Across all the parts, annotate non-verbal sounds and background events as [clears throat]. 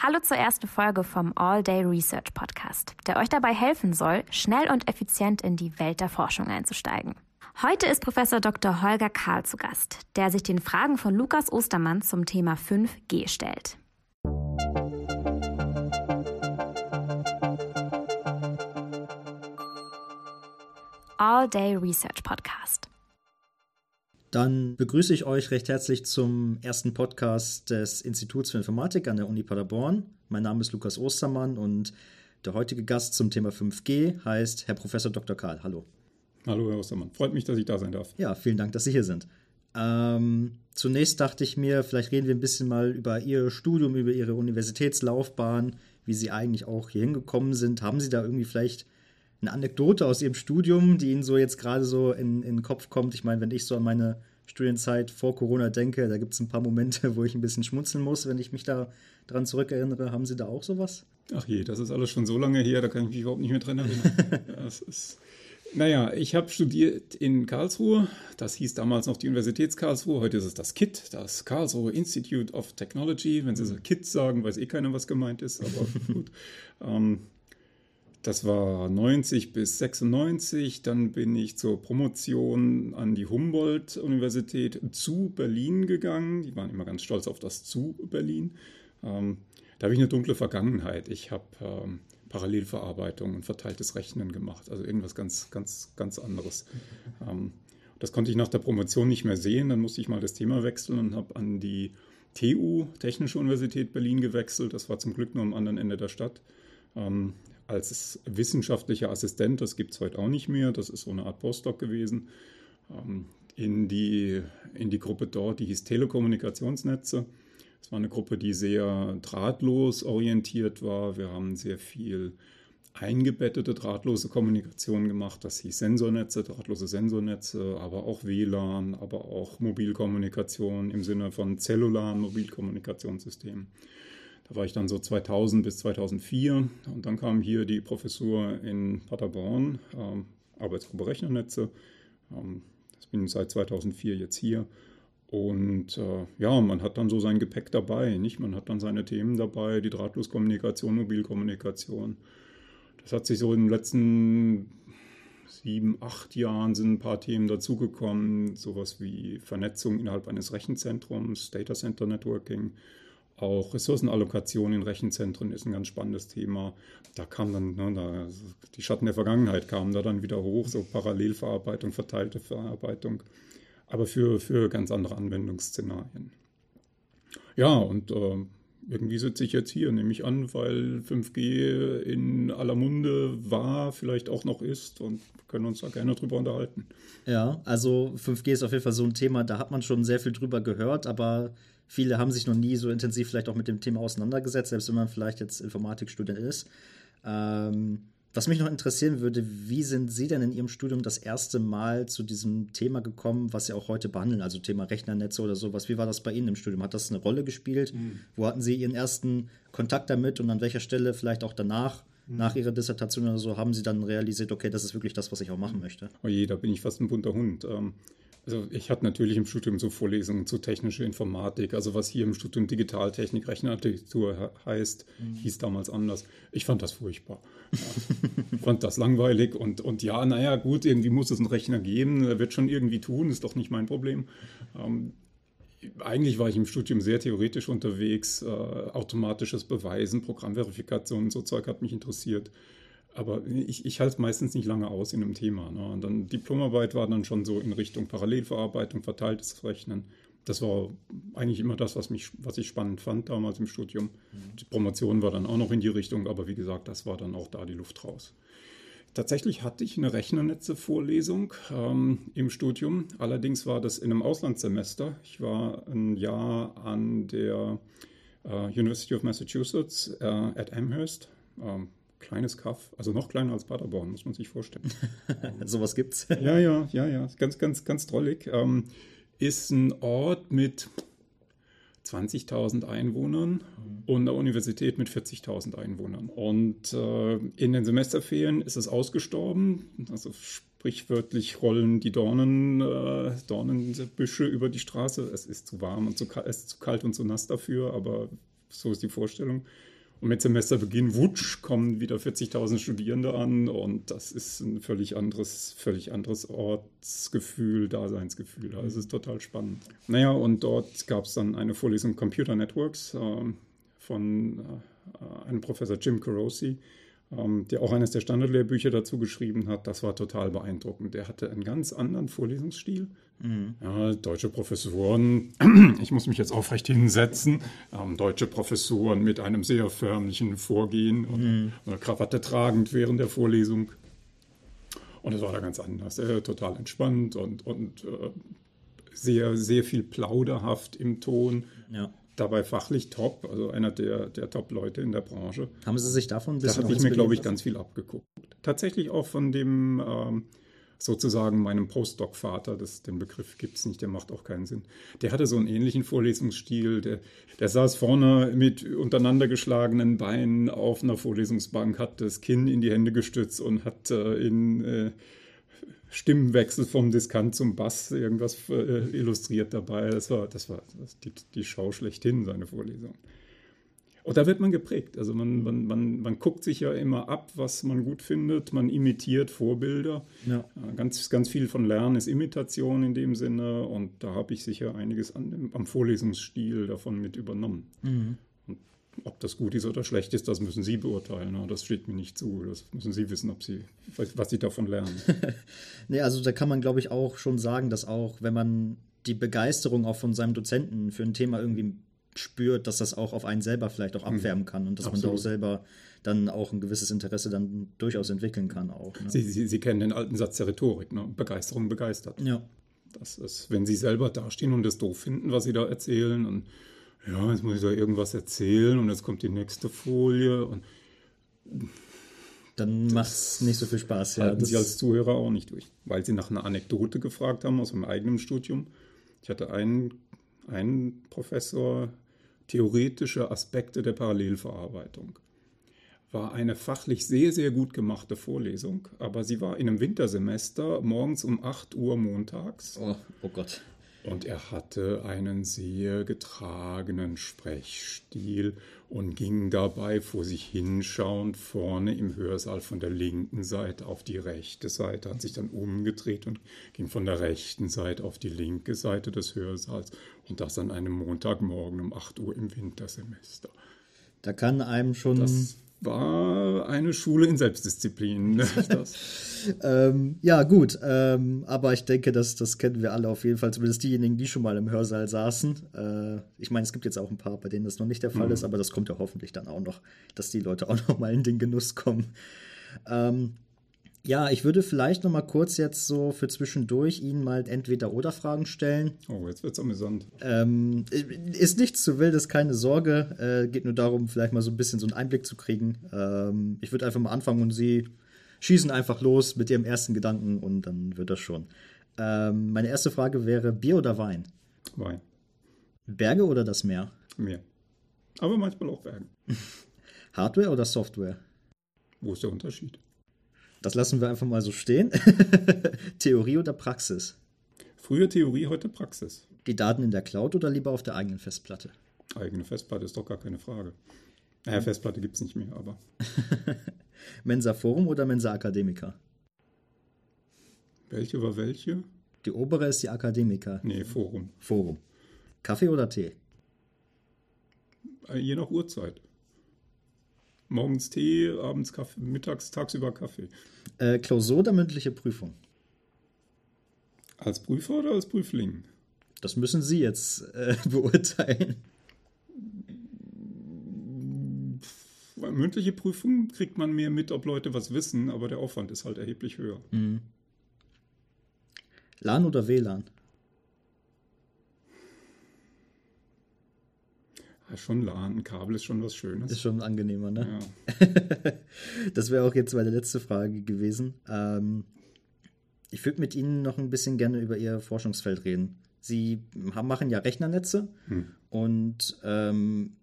Hallo zur ersten Folge vom All Day Research Podcast, der euch dabei helfen soll, schnell und effizient in die Welt der Forschung einzusteigen. Heute ist Professor Dr. Holger Karl zu Gast, der sich den Fragen von Lukas Ostermann zum Thema 5G stellt. All Day Research Podcast. Dann begrüße ich euch recht herzlich zum ersten Podcast des Instituts für Informatik an der Uni Paderborn. Mein Name ist Lukas Ostermann und der heutige Gast zum Thema 5G heißt Herr Professor Dr. Karl. Hallo. Hallo, Herr Ostermann. Freut mich, dass ich da sein darf. Ja, vielen Dank, dass Sie hier sind. Ähm, zunächst dachte ich mir, vielleicht reden wir ein bisschen mal über Ihr Studium, über Ihre Universitätslaufbahn, wie Sie eigentlich auch hier hingekommen sind. Haben Sie da irgendwie vielleicht eine Anekdote aus Ihrem Studium, die Ihnen so jetzt gerade so in, in den Kopf kommt. Ich meine, wenn ich so an meine Studienzeit vor Corona denke, da gibt es ein paar Momente, wo ich ein bisschen schmunzeln muss, wenn ich mich da dran zurückerinnere. Haben Sie da auch sowas? Ach je, das ist alles schon so lange her, da kann ich mich überhaupt nicht mehr dran erinnern. [laughs] das ist, naja, ich habe studiert in Karlsruhe. Das hieß damals noch die Universitäts Karlsruhe. Heute ist es das KIT, das Karlsruhe Institute of Technology. Wenn Sie so KIT sagen, weiß eh keiner, was gemeint ist, aber [laughs] gut. Ähm, das war 90 bis 96. Dann bin ich zur Promotion an die Humboldt-Universität zu Berlin gegangen. Die waren immer ganz stolz auf das zu Berlin. Ähm, da habe ich eine dunkle Vergangenheit. Ich habe ähm, Parallelverarbeitung und verteiltes Rechnen gemacht. Also irgendwas ganz, ganz, ganz anderes. Ähm, das konnte ich nach der Promotion nicht mehr sehen. Dann musste ich mal das Thema wechseln und habe an die TU, Technische Universität Berlin, gewechselt. Das war zum Glück nur am anderen Ende der Stadt. Ähm, als wissenschaftlicher Assistent, das gibt es heute auch nicht mehr, das ist so eine Art Postdoc gewesen, ähm, in, die, in die Gruppe dort, die hieß Telekommunikationsnetze. Es war eine Gruppe, die sehr drahtlos orientiert war. Wir haben sehr viel eingebettete drahtlose Kommunikation gemacht. Das hieß Sensornetze, drahtlose Sensornetze, aber auch WLAN, aber auch Mobilkommunikation im Sinne von zellularen Mobilkommunikationssystemen. Da war ich dann so 2000 bis 2004 und dann kam hier die Professur in Paderborn, ähm, Arbeitsgruppe Rechnernetze. Ähm, ich bin seit 2004 jetzt hier. Und äh, ja, man hat dann so sein Gepäck dabei, nicht? Man hat dann seine Themen dabei, die Drahtloskommunikation, Mobilkommunikation. Das hat sich so in den letzten sieben, acht Jahren sind ein paar Themen dazugekommen, sowas wie Vernetzung innerhalb eines Rechenzentrums, Data Center Networking, auch Ressourcenallokation in Rechenzentren ist ein ganz spannendes Thema. Da kam dann, ne, da, die Schatten der Vergangenheit kamen da dann wieder hoch, so Parallelverarbeitung, verteilte Verarbeitung, aber für, für ganz andere Anwendungsszenarien. Ja, und äh, irgendwie sitze ich jetzt hier, nehme ich an, weil 5G in aller Munde war, vielleicht auch noch ist und können uns da gerne drüber unterhalten. Ja, also 5G ist auf jeden Fall so ein Thema, da hat man schon sehr viel drüber gehört, aber Viele haben sich noch nie so intensiv vielleicht auch mit dem Thema auseinandergesetzt, selbst wenn man vielleicht jetzt Informatikstudent ist. Ähm, was mich noch interessieren würde, wie sind Sie denn in Ihrem Studium das erste Mal zu diesem Thema gekommen, was Sie auch heute behandeln, also Thema Rechnernetze oder sowas? Wie war das bei Ihnen im Studium? Hat das eine Rolle gespielt? Mhm. Wo hatten Sie Ihren ersten Kontakt damit und an welcher Stelle vielleicht auch danach? Mhm. Nach Ihrer Dissertation oder so haben Sie dann realisiert, okay, das ist wirklich das, was ich auch machen möchte? Oh je, da bin ich fast ein bunter Hund. Ähm, also ich hatte natürlich im Studium so Vorlesungen zu technischer Informatik, also was hier im Studium Digitaltechnik, Rechenarchitektur heißt, mhm. hieß damals anders. Ich fand das furchtbar. Ja. ich fand das langweilig und, und ja, naja, gut, irgendwie muss es einen Rechner geben, er wird schon irgendwie tun, ist doch nicht mein Problem. Ähm, eigentlich war ich im Studium sehr theoretisch unterwegs, äh, automatisches Beweisen, Programmverifikation, so Zeug hat mich interessiert. Aber ich, ich halte es meistens nicht lange aus in einem Thema. Ne? Und dann Diplomarbeit war dann schon so in Richtung Parallelverarbeitung, verteiltes Rechnen. Das war eigentlich immer das, was, mich, was ich spannend fand damals im Studium. Mhm. Die Promotion war dann auch noch in die Richtung, aber wie gesagt, das war dann auch da die Luft raus. Tatsächlich hatte ich eine Rechnernetze-Vorlesung ähm, im Studium. Allerdings war das in einem Auslandssemester. Ich war ein Jahr an der äh, University of Massachusetts äh, at Amherst. Ähm, kleines Kaff, also noch kleiner als Paderborn, muss man sich vorstellen. [laughs] Sowas gibt's. ja, ja, ja, ja, ganz, ganz, ganz drollig. Ähm, ist ein Ort mit 20.000 Einwohnern mhm. und einer Universität mit 40.000 Einwohnern. Und äh, in den Semesterferien ist es ausgestorben. Also sprichwörtlich rollen die Dornen, äh, Dornenbüsche über die Straße. Es ist zu warm und zu, es ist zu kalt und zu nass dafür, aber so ist die Vorstellung. Und mit Semesterbeginn, wutsch, kommen wieder 40.000 Studierende an und das ist ein völlig anderes, völlig anderes Ortsgefühl, Daseinsgefühl. Also es ist total spannend. Naja, und dort gab es dann eine Vorlesung Computer Networks äh, von äh, einem Professor Jim Carosi, der auch eines der Standardlehrbücher dazu geschrieben hat. Das war total beeindruckend. Der hatte einen ganz anderen Vorlesungsstil. Mhm. Ja, deutsche Professoren, [clears throat] ich muss mich jetzt aufrecht hinsetzen, ähm, deutsche Professoren mit einem sehr förmlichen Vorgehen und mhm. eine Krawatte tragend während der Vorlesung. Und es war da ganz anders. Er total entspannt und, und äh, sehr, sehr viel plauderhaft im Ton. Ja dabei fachlich top, also einer der, der Top-Leute in der Branche. Haben Sie sich davon ein bisschen Da habe ich mir, glaube ich, ganz viel abgeguckt. Tatsächlich auch von dem ähm, sozusagen meinem Postdoc-Vater, den Begriff gibt es nicht, der macht auch keinen Sinn. Der hatte so einen ähnlichen Vorlesungsstil, der, der saß vorne mit untereinander geschlagenen Beinen auf einer Vorlesungsbank, hat das Kinn in die Hände gestützt und hat äh, in äh, Stimmenwechsel vom Diskant zum Bass irgendwas äh, illustriert dabei. Das war, das war das, die, die Schau schlechthin, seine Vorlesung. Und da wird man geprägt. Also man, man, man, man guckt sich ja immer ab, was man gut findet. Man imitiert Vorbilder. Ja. Ganz, ganz viel von Lernen ist Imitation in dem Sinne. Und da habe ich sicher einiges an, am Vorlesungsstil davon mit übernommen. Mhm. Ob das gut ist oder schlecht ist, das müssen Sie beurteilen. Ne? Das steht mir nicht zu. Das müssen Sie wissen, ob Sie, was Sie davon lernen. [laughs] nee, also da kann man, glaube ich, auch schon sagen, dass auch, wenn man die Begeisterung auch von seinem Dozenten für ein Thema irgendwie spürt, dass das auch auf einen selber vielleicht auch hm. abwärmen kann und dass Absolut. man da auch selber dann auch ein gewisses Interesse dann durchaus entwickeln kann auch. Ne? Sie, Sie, Sie, kennen den alten Satz der Rhetorik, ne? Begeisterung begeistert. Ja. Das ist, wenn Sie selber dastehen und es doof finden, was Sie da erzählen und ja, jetzt muss ich da irgendwas erzählen und jetzt kommt die nächste Folie und dann macht es nicht so viel Spaß. Ja, halten Sie als Zuhörer auch nicht durch, weil Sie nach einer Anekdote gefragt haben aus meinem eigenen Studium. Ich hatte einen, einen Professor, theoretische Aspekte der Parallelverarbeitung. War eine fachlich sehr, sehr gut gemachte Vorlesung, aber sie war in einem Wintersemester morgens um 8 Uhr montags. Oh, oh Gott. Und er hatte einen sehr getragenen Sprechstil und ging dabei vor sich hinschauend vorne im Hörsaal von der linken Seite auf die rechte Seite, hat sich dann umgedreht und ging von der rechten Seite auf die linke Seite des Hörsaals und das an einem Montagmorgen um 8 Uhr im Wintersemester. Da kann einem schon das war eine Schule in Selbstdisziplin. [laughs] ähm, ja, gut. Ähm, aber ich denke, das, das kennen wir alle auf jeden Fall, zumindest diejenigen, die schon mal im Hörsaal saßen. Äh, ich meine, es gibt jetzt auch ein paar, bei denen das noch nicht der Fall mhm. ist, aber das kommt ja hoffentlich dann auch noch, dass die Leute auch noch mal in den Genuss kommen. Ähm, ja, ich würde vielleicht noch mal kurz jetzt so für zwischendurch Ihnen mal entweder oder Fragen stellen. Oh, jetzt wird's amüsant. Ähm, ist nichts zu wildes, keine Sorge. Äh, geht nur darum, vielleicht mal so ein bisschen so einen Einblick zu kriegen. Ähm, ich würde einfach mal anfangen und Sie schießen einfach los mit Ihrem ersten Gedanken und dann wird das schon. Ähm, meine erste Frage wäre: Bier oder Wein? Wein. Berge oder das Meer? Meer. Aber manchmal auch Berge. [laughs] Hardware oder Software? Wo ist der Unterschied? Das lassen wir einfach mal so stehen. [laughs] Theorie oder Praxis? Früher Theorie, heute Praxis. Die Daten in der Cloud oder lieber auf der eigenen Festplatte? Eigene Festplatte ist doch gar keine Frage. Naja, Festplatte gibt es nicht mehr, aber. [laughs] Mensa Forum oder Mensa Akademiker? Welche war welche? Die obere ist die Akademiker. Nee, Forum. Forum. Kaffee oder Tee? Je nach Uhrzeit. Morgens Tee, abends Kaffee, mittags, tagsüber Kaffee. Äh, Klausur oder mündliche Prüfung? Als Prüfer oder als Prüfling? Das müssen Sie jetzt äh, [laughs] beurteilen. Mündliche Prüfung kriegt man mehr mit, ob Leute was wissen, aber der Aufwand ist halt erheblich höher. Mhm. LAN oder WLAN? Schon LAN, ein Kabel ist schon was Schönes. Ist schon angenehmer, ne? Ja. [laughs] das wäre auch jetzt meine letzte Frage gewesen. Ähm, ich würde mit Ihnen noch ein bisschen gerne über Ihr Forschungsfeld reden. Sie haben, machen ja Rechnernetze hm. und ähm,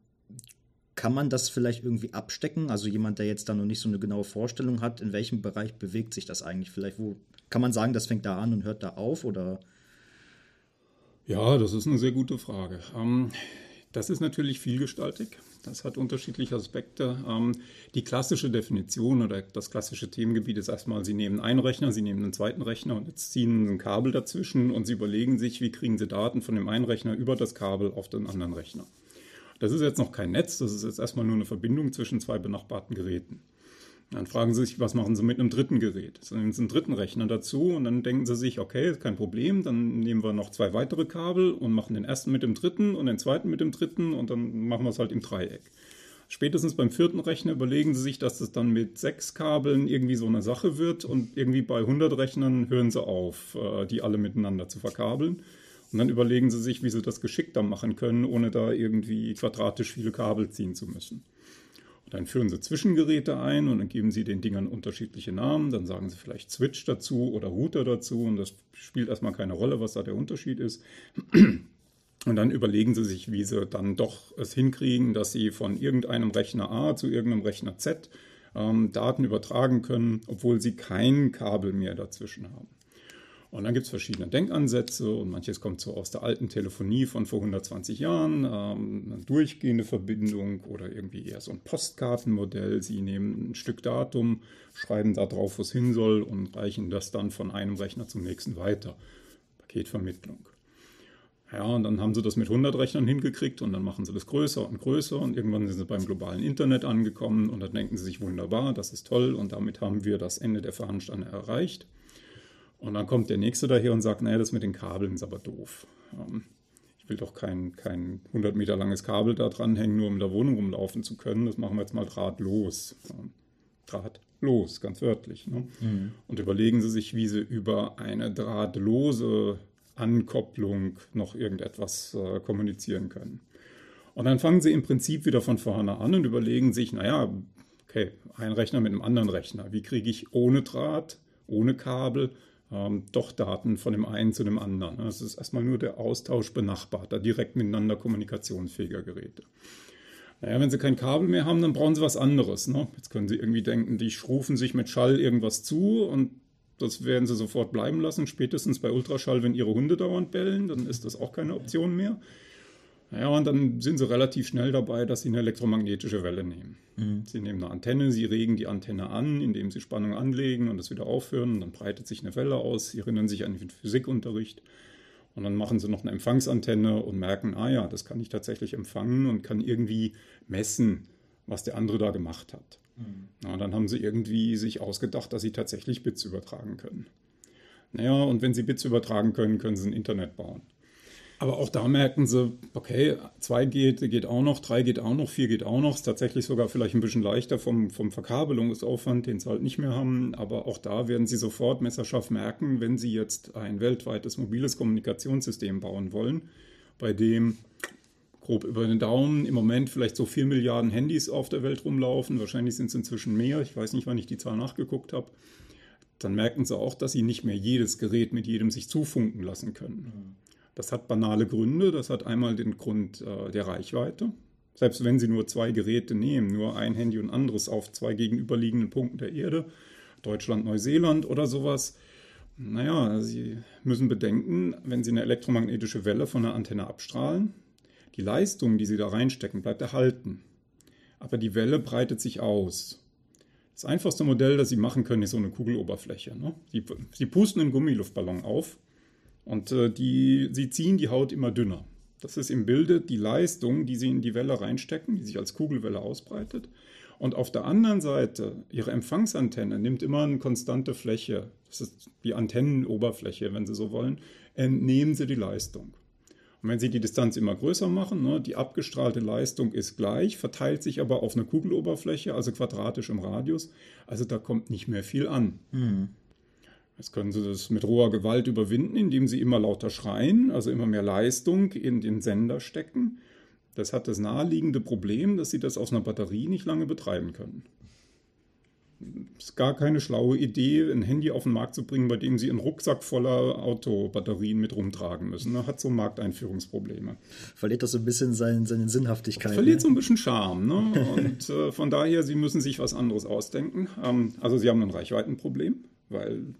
kann man das vielleicht irgendwie abstecken? Also jemand, der jetzt da noch nicht so eine genaue Vorstellung hat, in welchem Bereich bewegt sich das eigentlich? Vielleicht, wo kann man sagen, das fängt da an und hört da auf oder? Ja, das ist eine sehr gute Frage. Ähm, Das ist natürlich vielgestaltig. Das hat unterschiedliche Aspekte. Ähm, die klassische Definition oder das klassische Themengebiet ist erstmal, Sie nehmen einen Rechner, Sie nehmen einen zweiten Rechner und jetzt ziehen ein Kabel dazwischen und Sie überlegen sich, wie kriegen Sie Daten von dem einen Rechner über das Kabel auf den anderen Rechner. Das ist jetzt noch kein Netz, das ist jetzt erstmal nur eine Verbindung zwischen zwei benachbarten Geräten. Dann fragen Sie sich, was machen Sie mit einem dritten Gerät? Dann nehmen Sie einen dritten Rechner dazu und dann denken Sie sich, okay, kein Problem, dann nehmen wir noch zwei weitere Kabel und machen den ersten mit dem dritten und den zweiten mit dem dritten und dann machen wir es halt im Dreieck. Spätestens beim vierten Rechner überlegen Sie sich, dass das dann mit sechs Kabeln irgendwie so eine Sache wird und irgendwie bei 100 Rechnern hören Sie auf, äh, die alle miteinander zu verkabeln. Und dann überlegen Sie sich, wie Sie das geschickter machen können, ohne da irgendwie quadratisch viele Kabel ziehen zu müssen. Dann führen Sie Zwischengeräte ein und dann geben Sie den Dingern unterschiedliche Namen. Dann sagen Sie vielleicht Switch dazu oder Router dazu und das spielt erstmal keine Rolle, was da der Unterschied ist. Und dann überlegen Sie sich, wie Sie dann doch es hinkriegen, dass Sie von irgendeinem Rechner A zu irgendeinem Rechner Z ähm, Daten übertragen können, obwohl Sie kein Kabel mehr dazwischen haben. Und dann gibt es verschiedene Denkansätze und manches kommt so aus der alten Telefonie von vor 120 Jahren, ähm, eine durchgehende Verbindung oder irgendwie eher so ein Postkartenmodell. Sie nehmen ein Stück Datum, schreiben da drauf, wo es hin soll und reichen das dann von einem Rechner zum nächsten weiter. Paketvermittlung. Ja, und dann haben sie das mit 100 Rechnern hingekriegt und dann machen sie das größer und größer und irgendwann sind sie beim globalen Internet angekommen und dann denken sie sich wunderbar, das ist toll und damit haben wir das Ende der Fahnenstange erreicht. Und dann kommt der Nächste daher und sagt, naja, das mit den Kabeln ist aber doof. Ähm, ich will doch kein, kein 100 Meter langes Kabel da dranhängen, nur um in der Wohnung rumlaufen zu können. Das machen wir jetzt mal drahtlos. Ähm, drahtlos, ganz wörtlich. Ne? Mhm. Und überlegen Sie sich, wie Sie über eine drahtlose Ankopplung noch irgendetwas äh, kommunizieren können. Und dann fangen Sie im Prinzip wieder von vorne an und überlegen sich, naja, okay, ein Rechner mit einem anderen Rechner. Wie kriege ich ohne Draht, ohne Kabel ähm, doch Daten von dem einen zu dem anderen. Das ist erstmal nur der Austausch benachbarter, direkt miteinander kommunikationsfähiger Geräte. Naja, wenn Sie kein Kabel mehr haben, dann brauchen Sie was anderes. Ne? Jetzt können Sie irgendwie denken, die rufen sich mit Schall irgendwas zu und das werden Sie sofort bleiben lassen. Spätestens bei Ultraschall, wenn Ihre Hunde dauernd bellen, dann ist das auch keine Option mehr. Ja, und dann sind sie relativ schnell dabei, dass sie eine elektromagnetische Welle nehmen. Mhm. Sie nehmen eine Antenne, sie regen die Antenne an, indem sie Spannung anlegen und das wieder aufhören. Und dann breitet sich eine Welle aus. Sie erinnern sich an den Physikunterricht. Und dann machen sie noch eine Empfangsantenne und merken, ah ja, das kann ich tatsächlich empfangen und kann irgendwie messen, was der andere da gemacht hat. Mhm. Na, dann haben sie irgendwie sich ausgedacht, dass sie tatsächlich Bits übertragen können. Naja, und wenn sie Bits übertragen können, können sie ein Internet bauen. Aber auch da merken sie, okay, zwei geht, geht auch noch, drei geht auch noch, vier geht auch noch. Ist tatsächlich sogar vielleicht ein bisschen leichter vom, vom Verkabelungsaufwand, den sie halt nicht mehr haben. Aber auch da werden sie sofort messerscharf merken, wenn sie jetzt ein weltweites mobiles Kommunikationssystem bauen wollen, bei dem grob über den Daumen im Moment vielleicht so vier Milliarden Handys auf der Welt rumlaufen. Wahrscheinlich sind es inzwischen mehr. Ich weiß nicht, wann ich die Zahl nachgeguckt habe. Dann merken sie auch, dass sie nicht mehr jedes Gerät mit jedem sich zufunken lassen können. Das hat banale Gründe. Das hat einmal den Grund äh, der Reichweite. Selbst wenn Sie nur zwei Geräte nehmen, nur ein Handy und anderes auf zwei gegenüberliegenden Punkten der Erde, Deutschland, Neuseeland oder sowas, naja, Sie müssen bedenken, wenn Sie eine elektromagnetische Welle von einer Antenne abstrahlen, die Leistung, die Sie da reinstecken, bleibt erhalten. Aber die Welle breitet sich aus. Das einfachste Modell, das Sie machen können, ist so eine Kugeloberfläche. Ne? Sie, Sie pusten einen Gummiluftballon auf und äh, die, sie ziehen die Haut immer dünner. Das ist im Bilde die Leistung, die sie in die Welle reinstecken, die sich als Kugelwelle ausbreitet. Und auf der anderen Seite, ihre Empfangsantenne nimmt immer eine konstante Fläche, das ist die Antennenoberfläche, wenn Sie so wollen, entnehmen Sie die Leistung. Und wenn Sie die Distanz immer größer machen, ne, die abgestrahlte Leistung ist gleich, verteilt sich aber auf eine Kugeloberfläche, also quadratisch im Radius. Also da kommt nicht mehr viel an. Mhm. Jetzt können Sie das mit roher Gewalt überwinden, indem Sie immer lauter schreien, also immer mehr Leistung in den Sender stecken. Das hat das naheliegende Problem, dass Sie das aus einer Batterie nicht lange betreiben können. Es ist gar keine schlaue Idee, ein Handy auf den Markt zu bringen, bei dem Sie einen Rucksack voller Autobatterien mit rumtragen müssen. Da hat so Markteinführungsprobleme. Verliert das so ein bisschen seine, seine Sinnhaftigkeit. Verliert ne? so ein bisschen Charme. Ne? Und äh, von daher, Sie müssen sich was anderes ausdenken. Ähm, also Sie haben ein Reichweitenproblem, weil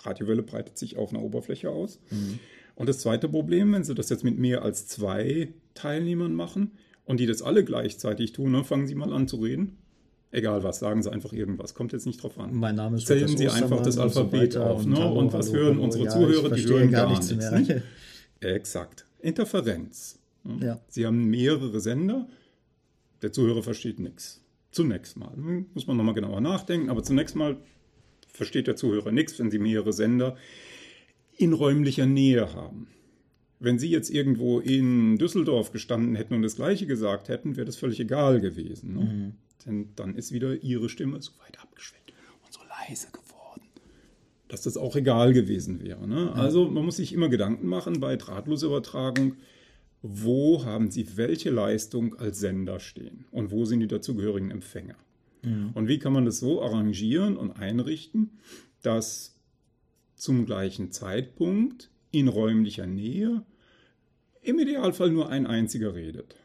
Radiowelle breitet sich auf einer Oberfläche aus. Mhm. Und das zweite Problem, wenn Sie das jetzt mit mehr als zwei Teilnehmern machen und die das alle gleichzeitig tun, dann fangen Sie mal an zu reden. Egal was, sagen Sie einfach irgendwas. Kommt jetzt nicht drauf an. Mein Name ist Zählen Sie einfach das so Alphabet weiter auf. und Ne? hallo, und was hallo, hören hallo. unsere Ja, Zuhörer? Die hören gar gar nichts nichts. nicht? Exakt. Interferenz. Ja. Sie haben mehrere Sender, der Zuhörer versteht nichts. Zunächst mal. Hm, Muss man nochmal genauer nachdenken, aber zunächst mal versteht der Zuhörer nichts, wenn Sie mehrere Sender in räumlicher Nähe haben. Wenn Sie jetzt irgendwo in Düsseldorf gestanden hätten und das Gleiche gesagt hätten, wäre das völlig egal gewesen. Ne? Denn dann ist wieder Ihre Stimme so weit abgeschwächt und so leise geworden, dass das auch egal gewesen wäre. Ne? Also man muss sich immer Gedanken machen bei Drahtlosübertragung, wo haben Sie welche Leistung als Sender stehen und wo sind die dazugehörigen Empfänger. Und wie kann man das so arrangieren und einrichten, dass zum gleichen Zeitpunkt in räumlicher Nähe im Idealfall nur ein einziger redet.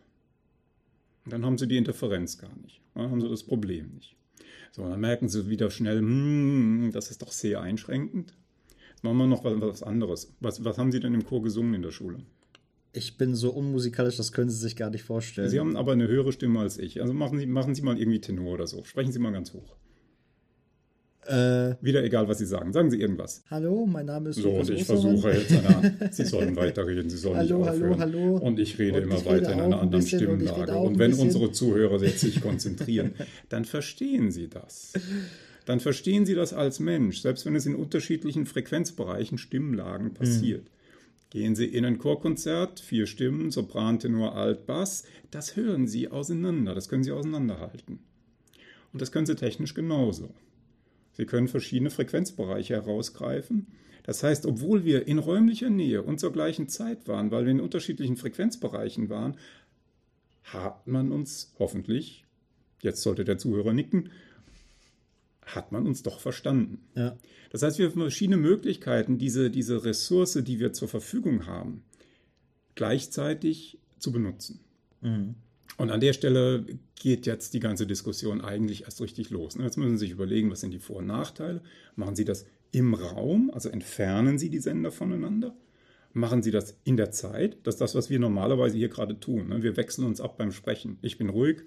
Dann haben Sie die Interferenz gar nicht, dann haben Sie das Problem nicht. So, dann merken Sie wieder schnell, hm, das ist doch sehr einschränkend. Machen wir noch was, was anderes. Was, was haben Sie denn im Chor gesungen in der Schule? Ich bin so unmusikalisch, das können Sie sich gar nicht vorstellen. Sie haben aber eine höhere Stimme als ich. Also machen Sie, machen Sie mal irgendwie Tenor oder so. Sprechen Sie mal ganz hoch. äh, Wieder egal, was Sie sagen. Sagen Sie irgendwas. hallo, mein Name ist So, und ich Ostermann. versuche jetzt eine, [laughs] Sie sollen weiterreden, Sie sollen Hallo, nicht hallo, aufhören. hallo. Und ich rede Und immer ich rede weiter in einer ein anderen bisschen und ich rede Stimmlage. Und ein wenn bisschen. unsere Zuhörer jetzt sich konzentrieren, dann verstehen sie das. Dann verstehen sie das als Mensch, selbst wenn es in unterschiedlichen Frequenzbereichen, Stimmlagen passiert. Gehen Sie in ein Chorkonzert, vier Stimmen, Sopran, Tenor, Alt, Bass, das hören Sie auseinander, das können Sie auseinanderhalten. Und das können Sie technisch genauso. Sie können verschiedene Frequenzbereiche herausgreifen. Das heißt, obwohl wir in räumlicher Nähe und zur gleichen Zeit waren, weil wir in unterschiedlichen Frequenzbereichen waren, hat man uns hoffentlich, jetzt sollte der Zuhörer nicken, hat man uns doch verstanden. Ja. Das heißt, wir haben verschiedene Möglichkeiten, diese, diese Ressource, die wir zur Verfügung haben, gleichzeitig zu benutzen. Und an der Stelle geht jetzt die ganze Diskussion eigentlich erst richtig los. ne? Jetzt müssen Sie sich überlegen, was sind die Vor- und Nachteile. Machen Sie das im Raum, also entfernen Sie die Sender voneinander? Machen Sie das in der Zeit? Das ist das, was wir normalerweise hier gerade tun. ne? Wir wechseln uns ab beim Sprechen. Ich bin ruhig,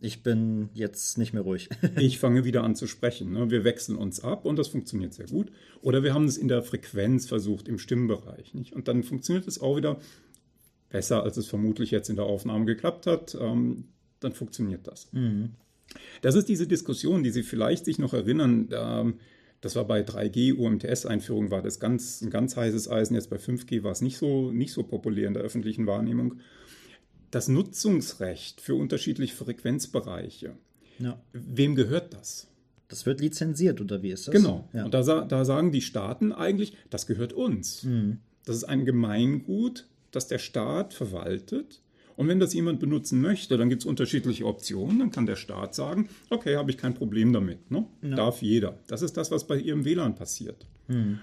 Ich bin jetzt nicht mehr ruhig. [laughs] ich fange wieder an zu sprechen. Ne? Wir wechseln uns ab und das funktioniert sehr gut. Oder wir haben es in der Frequenz versucht, im Stimmbereich. Nicht? Und dann funktioniert es auch wieder besser, als es vermutlich jetzt in der Aufnahme geklappt hat. Ähm, dann funktioniert das. Das ist diese Diskussion, die Sie vielleicht sich noch erinnern. Ähm, das war bei 3G, UMTS-Einführung war das ganz, ein ganz heißes Eisen. Jetzt bei 5G war es nicht so, nicht so populär in der öffentlichen Wahrnehmung. Das Nutzungsrecht für unterschiedliche Frequenzbereiche. ja. Wem gehört das? Das wird lizenziert, oder wie ist das? Genau. Ja. Und da, da sagen die Staaten eigentlich, das gehört uns. Das ist ein Gemeingut, das der Staat verwaltet. Und wenn das jemand benutzen möchte, dann gibt es unterschiedliche Optionen. Dann kann der Staat sagen, okay, habe ich kein Problem damit. Ne? Darf jeder. Das ist das, was bei Ihrem WLAN passiert.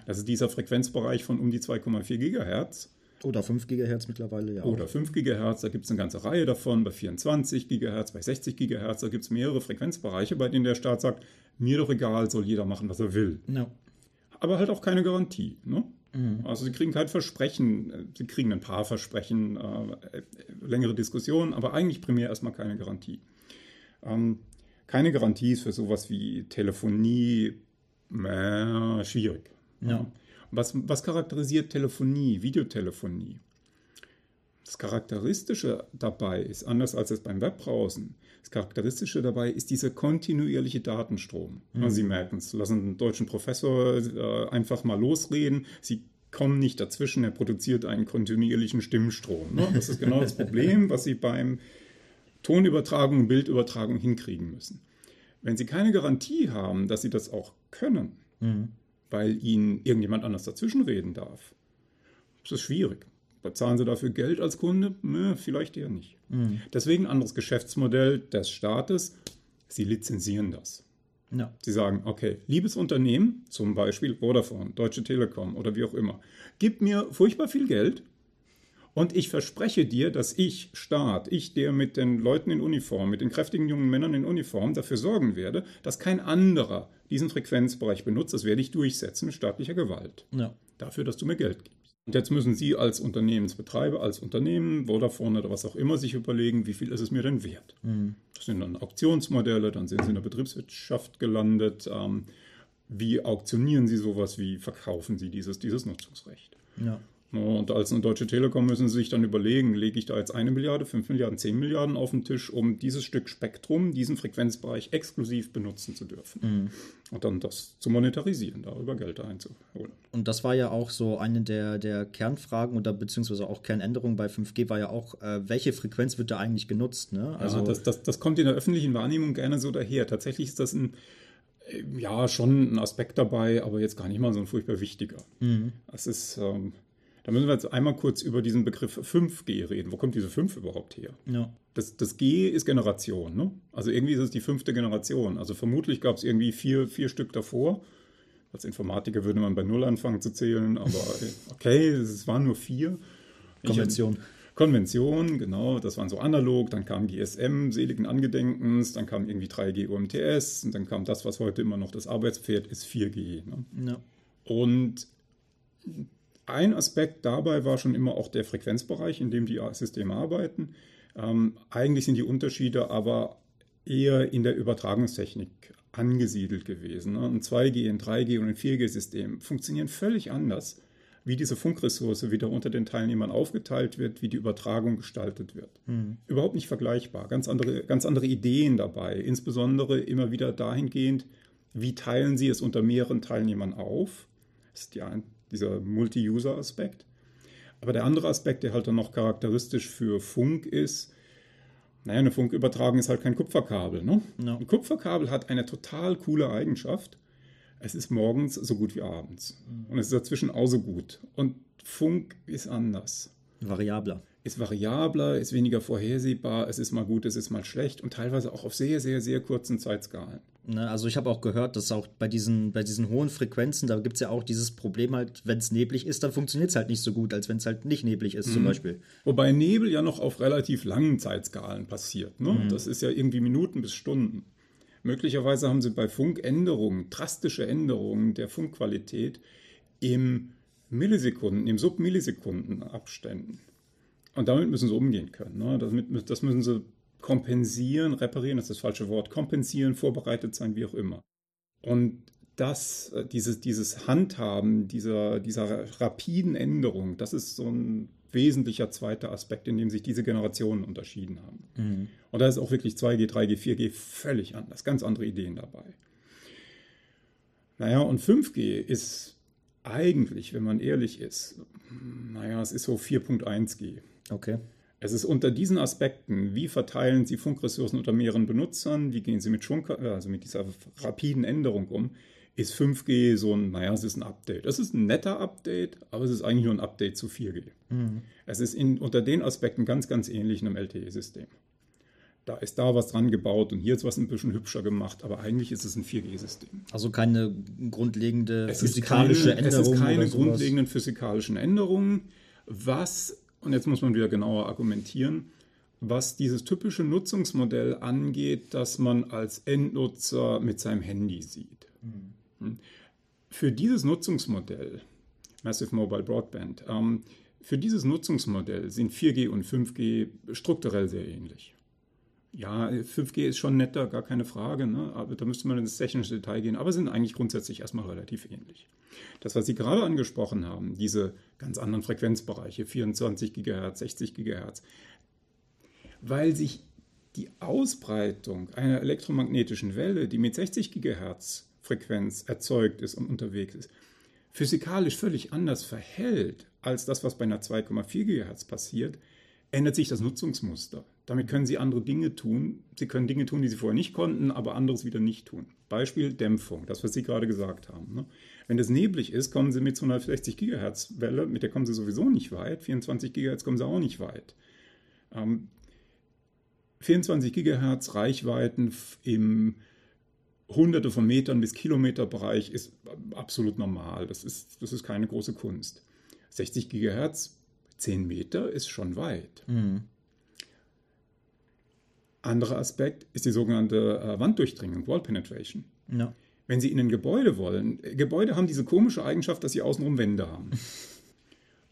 Das ist dieser Frequenzbereich von um die 2,4 Gigahertz. Oder 5 Gigahertz mittlerweile, ja. Oder 5 GHz, da gibt es eine ganze Reihe davon, bei 24 GHz, bei 60 GHz, da gibt es mehrere Frequenzbereiche, bei denen der Staat sagt, mir doch egal, soll jeder machen, was er will. Ja. Aber halt auch keine Garantie. Ne? Also sie kriegen kein Versprechen, sie kriegen ein paar Versprechen, äh, längere Diskussionen, aber eigentlich primär erstmal keine Garantie. Ähm, keine Garantie ist für sowas wie Telefonie äh, schwierig. Ja. Was, was charakterisiert Telefonie, Videotelefonie? Das Charakteristische dabei ist, anders als es beim Webbrowsen, das Charakteristische dabei ist dieser kontinuierliche Datenstrom. Also Sie merken es, lassen einen deutschen Professor äh, einfach mal losreden. Sie kommen nicht dazwischen, er produziert einen kontinuierlichen Stimmstrom. Ne? Das ist genau das Problem, [laughs] was Sie beim Tonübertragung und Bildübertragung hinkriegen müssen. Wenn Sie keine Garantie haben, dass Sie das auch können, weil Ihnen irgendjemand anders dazwischenreden darf, ist es schwierig. Bezahlen Sie dafür Geld als Kunde? Nö, vielleicht eher nicht. Deswegen anderes Geschäftsmodell des Staates. Sie lizenzieren das. Ja. Sie sagen, okay, liebes Unternehmen, zum Beispiel Vodafone, Deutsche Telekom oder wie auch immer, gib mir furchtbar viel Geld und ich verspreche dir, dass ich, Staat, ich, der mit den Leuten in Uniform, mit den kräftigen jungen Männern in Uniform, dafür sorgen werde, dass kein anderer diesen Frequenzbereich benutzt. Das werde ich durchsetzen mit staatlicher Gewalt. Ja. Dafür, dass du mir Geld gibst. Und jetzt müssen Sie als Unternehmensbetreiber, als Unternehmen, Vodafone oder was auch immer, sich überlegen, wie viel ist es mir denn wert? Mhm. Das sind dann Auktionsmodelle, dann sind Sie in der Betriebswirtschaft gelandet. Ähm, wie auktionieren Sie sowas? Wie verkaufen Sie dieses, dieses Nutzungsrecht? Ja. Und als eine Deutsche Telekom müssen sie sich dann überlegen, lege ich da jetzt eine Milliarde, fünf Milliarden, zehn Milliarden auf den Tisch, um dieses Stück Spektrum, diesen Frequenzbereich exklusiv benutzen zu dürfen. Mhm. Und dann das zu monetarisieren, darüber Geld einzuholen. Und das war ja auch so eine der, der Kernfragen oder beziehungsweise auch Kernänderungen bei 5G war ja auch, äh, welche Frequenz wird da eigentlich genutzt? Ne? Also ja, das, das, das kommt in der öffentlichen Wahrnehmung gerne so daher. Tatsächlich ist das ein äh, ja, schon ein Aspekt dabei, aber jetzt gar nicht mal so ein furchtbar wichtiger. Mhm. Das ist, ähm, da müssen wir jetzt einmal kurz über diesen Begriff 5G reden. Wo kommt diese 5 überhaupt her? Ja. Das, das G ist Generation. Ne? Also irgendwie ist es die fünfte Generation. Also vermutlich gab es irgendwie vier, vier Stück davor. Als Informatiker würde man bei Null anfangen zu zählen, aber [laughs] okay, es waren nur vier. Konvention. Ich, Konvention, genau, das waren so analog, dann kam GSM, seligen Angedenkens, dann kam irgendwie 3G UMTS und dann kam das, was heute immer noch das Arbeitspferd ist, 4G. Ne? Ja. Und ein Aspekt dabei war schon immer auch der Frequenzbereich, in dem die Systeme arbeiten. Ähm, eigentlich sind die Unterschiede aber eher in der Übertragungstechnik angesiedelt gewesen. Ne? Ein 2G, ein 3G und ein 4G-System funktionieren völlig anders, wie diese Funkressource wieder unter den Teilnehmern aufgeteilt wird, wie die Übertragung gestaltet wird. Mhm. Überhaupt nicht vergleichbar. Ganz andere, ganz andere Ideen dabei. Insbesondere immer wieder dahingehend, wie teilen sie es unter mehreren Teilnehmern auf. Das ist die, dieser Multi-User-Aspekt. Aber der andere Aspekt, der halt dann noch charakteristisch für Funk ist, naja, eine Funkübertragung ist halt kein Kupferkabel. Ne? No. Ein Kupferkabel hat eine total coole Eigenschaft. Es ist morgens so gut wie abends. Mhm. Und es ist dazwischen auch so gut. Und Funk ist anders. Variabler. Ist variabler, ist weniger vorhersehbar, es ist mal gut, es ist mal schlecht und teilweise auch auf sehr, sehr, sehr kurzen Zeitskalen. Ne, also ich habe auch gehört, dass auch bei diesen, bei diesen hohen Frequenzen, da gibt es ja auch dieses Problem halt, wenn es neblig ist, dann funktioniert es halt nicht so gut, als wenn es halt nicht neblig ist mhm. zum Beispiel. Wobei Nebel ja noch auf relativ langen Zeitskalen passiert. Ne? Mhm. Das ist ja irgendwie Minuten bis Stunden. Möglicherweise haben sie bei Funkänderungen, drastische Änderungen der Funkqualität im Millisekunden, im Submillisekunden-Abständen. Und damit müssen sie umgehen können. Ne? Das, das müssen sie kompensieren, reparieren das ist das falsche Wort, kompensieren, vorbereitet sein, wie auch immer. Und das, äh, dieses, dieses Handhaben dieser, dieser rapiden Änderung, das ist so ein wesentlicher zweiter Aspekt, in dem sich diese Generationen unterschieden haben. Mhm. Und da ist auch wirklich 2G, 3G, 4G völlig anders, ganz andere Ideen dabei. Naja, und 5G ist eigentlich, wenn man ehrlich ist, naja, es ist so 4.1G. Okay. Es ist unter diesen Aspekten, wie verteilen Sie Funkressourcen unter mehreren Benutzern, wie gehen Sie mit, Schwung, also mit dieser rapiden Änderung um, ist 5G so ein, naja, es ist ein Update. Es ist ein netter Update, aber es ist eigentlich nur ein Update zu 4G. Mhm. Es ist in, unter den Aspekten ganz, ganz ähnlich einem LTE-System. Da ist da was dran gebaut und hier ist was ein bisschen hübscher gemacht, aber eigentlich ist es ein 4G-System. Also keine grundlegende es physikalische keine, Änderung. Es ist keine grundlegenden physikalischen Änderungen, was und jetzt muss man wieder genauer argumentieren, was dieses typische Nutzungsmodell angeht, das man als Endnutzer mit seinem Handy sieht. Mhm. Für dieses Nutzungsmodell, Massive Mobile Broadband, ähm, für dieses Nutzungsmodell sind 4G und 5G strukturell sehr ähnlich. Ja, 5G ist schon netter, gar keine Frage, ne? aber da müsste man ins technische Detail gehen, aber sind eigentlich grundsätzlich erstmal relativ ähnlich. Das, was Sie gerade angesprochen haben, diese ganz anderen Frequenzbereiche, 24 GHz, 60 GHz, weil sich die Ausbreitung einer elektromagnetischen Welle, die mit 60 GHz Frequenz erzeugt ist und unterwegs ist, physikalisch völlig anders verhält als das, was bei einer 2,4 GHz passiert, ändert sich das Nutzungsmuster. Damit können Sie andere Dinge tun. Sie können Dinge tun, die Sie vorher nicht konnten, aber anderes wieder nicht tun. Beispiel Dämpfung, das, was Sie gerade gesagt haben. Ne? Wenn es neblig ist, kommen Sie mit so einer 60 GHz Welle, mit der kommen Sie sowieso nicht weit. 24 GHz kommen Sie auch nicht weit. Ähm, 24 GHz Reichweiten im Hunderte von Metern bis Kilometer Bereich ist absolut normal. Das ist, das ist keine große Kunst. 60 GHz, 10 Meter ist schon weit. Mhm. Anderer Aspekt ist die sogenannte äh, Wanddurchdringung, Wall Penetration. Ja. Wenn Sie in ein Gebäude wollen, Gebäude haben diese komische Eigenschaft, dass sie außenrum Wände haben. [laughs]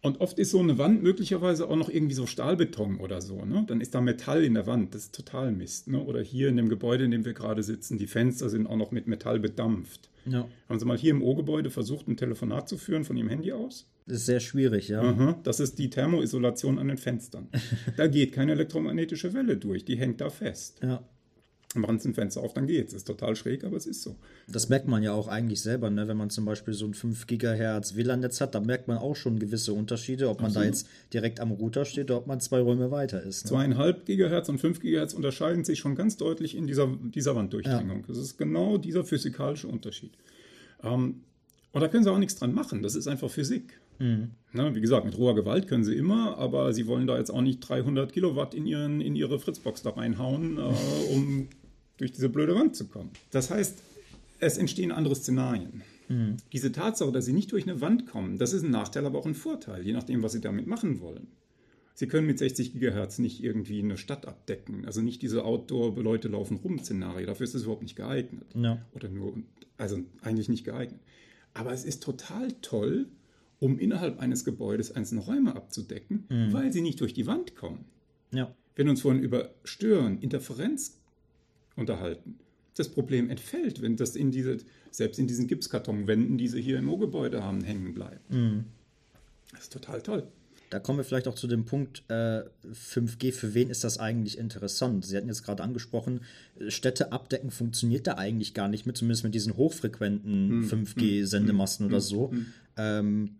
Und oft ist so eine Wand möglicherweise auch noch irgendwie so Stahlbeton oder so. Ne? Dann ist da Metall in der Wand. Das ist total Mist. Ne? Oder hier in dem Gebäude, in dem wir gerade sitzen, die Fenster sind auch noch mit Metall bedampft. Ja. Haben Sie mal hier im O-Gebäude versucht, ein Telefonat zu führen von Ihrem Handy aus? Das ist sehr schwierig, ja. Aha, das ist die Thermoisolation an den Fenstern. [laughs] da geht keine elektromagnetische Welle durch, die hängt da fest. Ja machen Sie ein Fenster auf, dann geht's. Ist total schräg, aber es ist so. Das merkt man ja auch eigentlich selber, ne? wenn man zum Beispiel so ein 5 GHz WLAN-Netz hat, da merkt man auch schon gewisse Unterschiede, ob man so. da jetzt direkt am Router steht oder ob man zwei Räume weiter ist. Ne? Zweieinhalb Gigahertz und 5 Gigahertz unterscheiden sich schon ganz deutlich in dieser, dieser Wanddurchdringung. Ja. Das ist genau dieser physikalische Unterschied. Ähm, und da können Sie auch nichts dran machen. Das ist einfach Physik. Mhm. Na, wie gesagt, mit roher Gewalt können sie immer, aber sie wollen da jetzt auch nicht 300 Kilowatt in, ihren, in ihre Fritzbox da reinhauen, äh, [laughs] um durch diese blöde Wand zu kommen. Das heißt, es entstehen andere Szenarien. Mhm. Diese Tatsache, dass sie nicht durch eine Wand kommen, das ist ein Nachteil, aber auch ein Vorteil, je nachdem, was sie damit machen wollen. Sie können mit 60 Gigahertz nicht irgendwie eine Stadt abdecken, also nicht diese Outdoor-Leute laufen rum Szenario. Dafür ist es überhaupt nicht geeignet. Ja. Oder nur, also eigentlich nicht geeignet. Aber es ist total toll, um innerhalb eines Gebäudes einzelne Räume abzudecken, mhm. weil sie nicht durch die Wand kommen. Ja. Wenn uns vorhin über Stören, Interferenz unterhalten. Das Problem entfällt, wenn das in diese, selbst in diesen Gipskartonwänden, die sie hier im O-Gebäude haben, hängen bleibt. Mhm. Das ist total toll. Da kommen wir vielleicht auch zu dem Punkt äh, 5G. Für wen ist das eigentlich interessant? Sie hatten jetzt gerade angesprochen, Städte abdecken funktioniert da eigentlich gar nicht mit, zumindest mit diesen hochfrequenten hm, 5G-Sendemasten hm, oder hm, so. Hm. Ähm,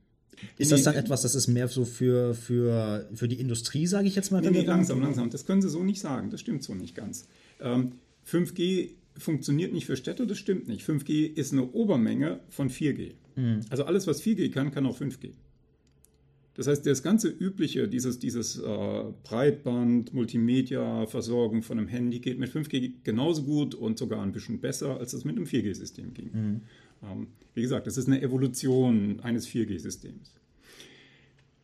ist das dann etwas, das ist mehr so für, für, für die Industrie, sage ich jetzt mal? Nee, nee, langsam, langsam. Das können Sie so nicht sagen. Das stimmt so nicht ganz. Ähm, 5G funktioniert nicht für Städte, das stimmt nicht. 5G ist eine Obermenge von 4G. Mhm. Also alles, was 4G kann, kann auch 5G. Das heißt, das ganze übliche, dieses, dieses äh, Breitband, Multimedia, Versorgung von einem Handy geht mit 5G genauso gut und sogar ein bisschen besser, als es mit einem 4G-System ging. Mhm. Ähm, wie gesagt, das ist eine Evolution eines 4G-Systems.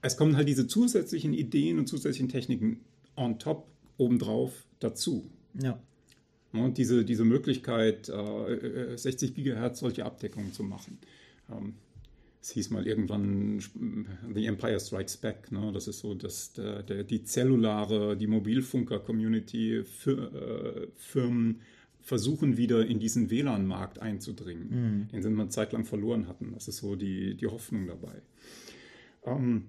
Es kommen halt diese zusätzlichen Ideen und zusätzlichen Techniken on top, obendrauf dazu. Ja. Und diese, diese Möglichkeit, 60 äh, Gigahertz solche Abdeckungen zu machen. Ähm, es hieß mal irgendwann The Empire Strikes Back. Ne? Das ist so, dass der, der, die zellulare, die Mobilfunker-Community, äh, Firmen versuchen wieder in diesen WLAN-Markt einzudringen, mhm. den sie eine Zeit lang verloren hatten. Das ist so die, die Hoffnung dabei. Ähm,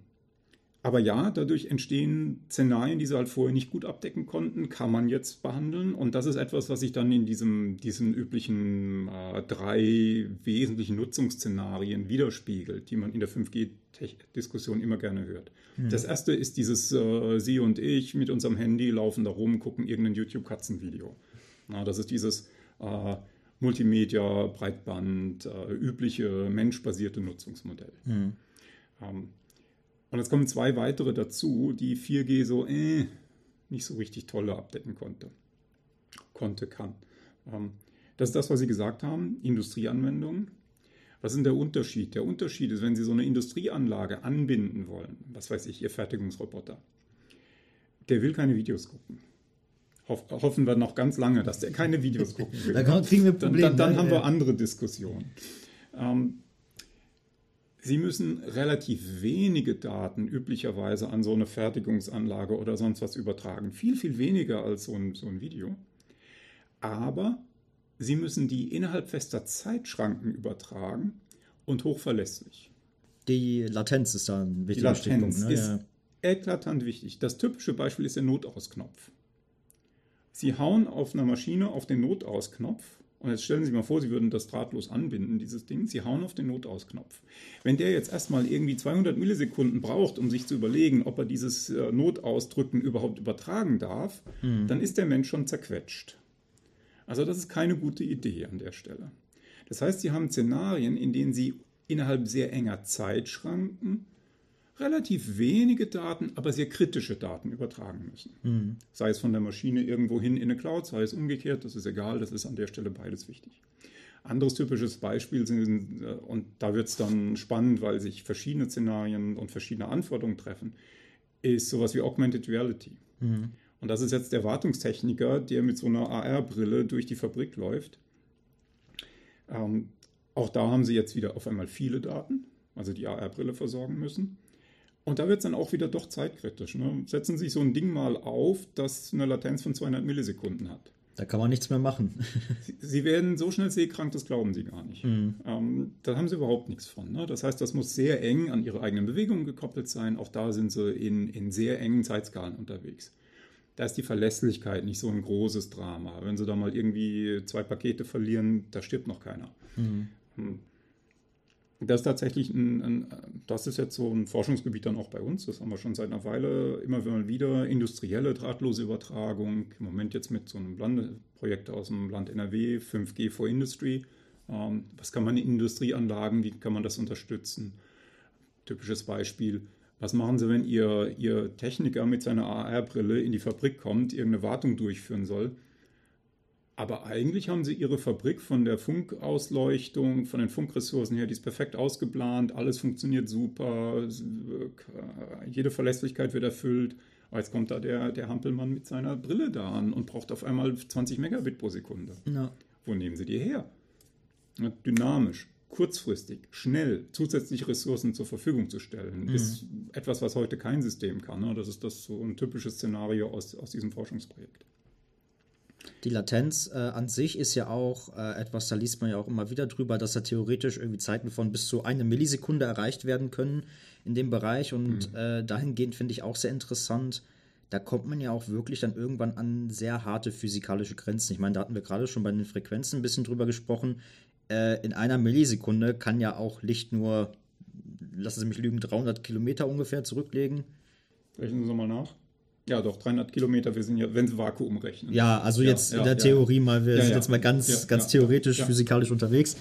aber ja, dadurch entstehen Szenarien, die sie halt vorher nicht gut abdecken konnten, kann man jetzt behandeln. Und das ist etwas, was sich dann in diesem, diesen üblichen äh, drei wesentlichen Nutzungsszenarien widerspiegelt, die man in der 5G-Diskussion immer gerne hört. Mhm. Das erste ist dieses äh, Sie und ich mit unserem Handy laufen da rum, gucken irgendein YouTube-Katzenvideo. Das ist dieses äh, Multimedia, Breitband, äh, übliche menschbasierte Nutzungsmodell. Mhm. Ähm, und jetzt kommen zwei weitere dazu, die 4G so äh, nicht so richtig tolle abdecken konnte. Konnte, kann. Ähm, das ist das, was Sie gesagt haben, Industrieanwendungen. Was ist denn der Unterschied? Der Unterschied ist, wenn Sie so eine Industrieanlage anbinden wollen, was weiß ich, Ihr Fertigungsroboter, der will keine Videos gucken. Hoff, hoffen wir noch ganz lange, dass der keine Videos gucken will. [laughs] da kriegen wir Probleme. Dann, dann, dann haben wir andere Diskussionen. Ähm, Sie müssen relativ wenige Daten üblicherweise an so eine Fertigungsanlage oder sonst was übertragen. Viel, viel weniger als so ein, so ein Video. Aber Sie müssen die innerhalb fester Zeitschranken übertragen und hochverlässlich. Die Latenz ist da ein wichtiger Die Latenz Stichpunkt, ne? ist ja. eklatant wichtig. Das typische Beispiel ist der Notausknopf. Sie hauen auf einer Maschine auf den Notausknopf und jetzt stellen Sie sich mal vor, Sie würden das drahtlos anbinden, dieses Ding. Sie hauen auf den Notausknopf. Wenn der jetzt erstmal irgendwie 200 Millisekunden braucht, um sich zu überlegen, ob er dieses äh, Notausdrücken überhaupt übertragen darf, mhm. dann ist der Mensch schon zerquetscht. Also das ist keine gute Idee an der Stelle. Das heißt, Sie haben Szenarien, in denen Sie innerhalb sehr enger Zeitschranken relativ wenige Daten, aber sehr kritische Daten übertragen müssen. Mhm. Sei es von der Maschine irgendwo hin in eine Cloud, sei es umgekehrt, das ist egal, das ist an der Stelle beides wichtig. Anderes typisches Beispiel sind, äh, und da wird es dann spannend, weil sich verschiedene Szenarien und verschiedene Anforderungen treffen, ist sowas wie Augmented Reality. Mhm. Und das ist jetzt der Wartungstechniker, der mit so einer AR-Brille durch die Fabrik läuft. Ähm, auch da haben sie jetzt wieder auf einmal viele Daten, also die AR-Brille versorgen müssen. Und da wird es dann auch wieder doch zeitkritisch. Ne? Setzen Sie sich so ein Ding mal auf, das eine Latenz von 200 Millisekunden hat. Da kann man nichts mehr machen. [laughs] Sie, Sie werden so schnell seekrank, das glauben Sie gar nicht. Mhm. Ähm, da haben Sie überhaupt nichts von. Ne? Das heißt, das muss sehr eng an Ihre eigenen Bewegungen gekoppelt sein. Auch da sind Sie in, in sehr engen Zeitskalen unterwegs. Da ist die Verlässlichkeit nicht so ein großes Drama. Wenn Sie da mal irgendwie zwei Pakete verlieren, da stirbt noch keiner. Mhm. Das ist tatsächlich ein, ein, das ist jetzt so ein Forschungsgebiet dann auch bei uns. Das haben wir schon seit einer Weile immer wieder industrielle drahtlose Übertragung. Im Moment jetzt mit so einem Landprojekt aus dem Land NRW, 5G for Industry. Ähm, was kann man in Industrieanlagen, wie kann man das unterstützen? Typisches Beispiel. Was machen Sie, wenn Ihr, Ihr Techniker mit seiner AR-Brille in die Fabrik kommt, irgendeine Wartung durchführen soll? Aber eigentlich haben sie ihre Fabrik von der Funkausleuchtung, von den Funkressourcen her, die ist perfekt ausgeplant, alles funktioniert super, jede Verlässlichkeit wird erfüllt. Aber jetzt kommt da der, der Hampelmann mit seiner Brille da an und braucht auf einmal 20 Megabit pro Sekunde. Ja. Wo nehmen sie die her? Dynamisch, kurzfristig, schnell zusätzliche Ressourcen zur Verfügung zu stellen, mhm. ist etwas, was heute kein System kann. Ne? Das ist das so ein typisches Szenario aus, aus diesem Forschungsprojekt. Die Latenz äh, an sich ist ja auch äh, etwas, da liest man ja auch immer wieder drüber, dass da theoretisch irgendwie Zeiten von bis zu eine Millisekunde erreicht werden können in dem Bereich. Und mhm. äh, dahingehend finde ich auch sehr interessant. Da kommt man ja auch wirklich dann irgendwann an sehr harte physikalische Grenzen. Ich meine, da hatten wir gerade schon bei den Frequenzen ein bisschen drüber gesprochen. Äh, in einer Millisekunde kann ja auch Licht nur, lassen Sie mich lügen, 300 Kilometer ungefähr zurücklegen. Rechnen Sie mal nach. Ja, doch, 300 Kilometer, wir sind ja, wenn Sie Vakuum rechnen. Ja, also jetzt ja, in der Theorie mal, wir sind jetzt mal ganz, ganz theoretisch, physikalisch unterwegs.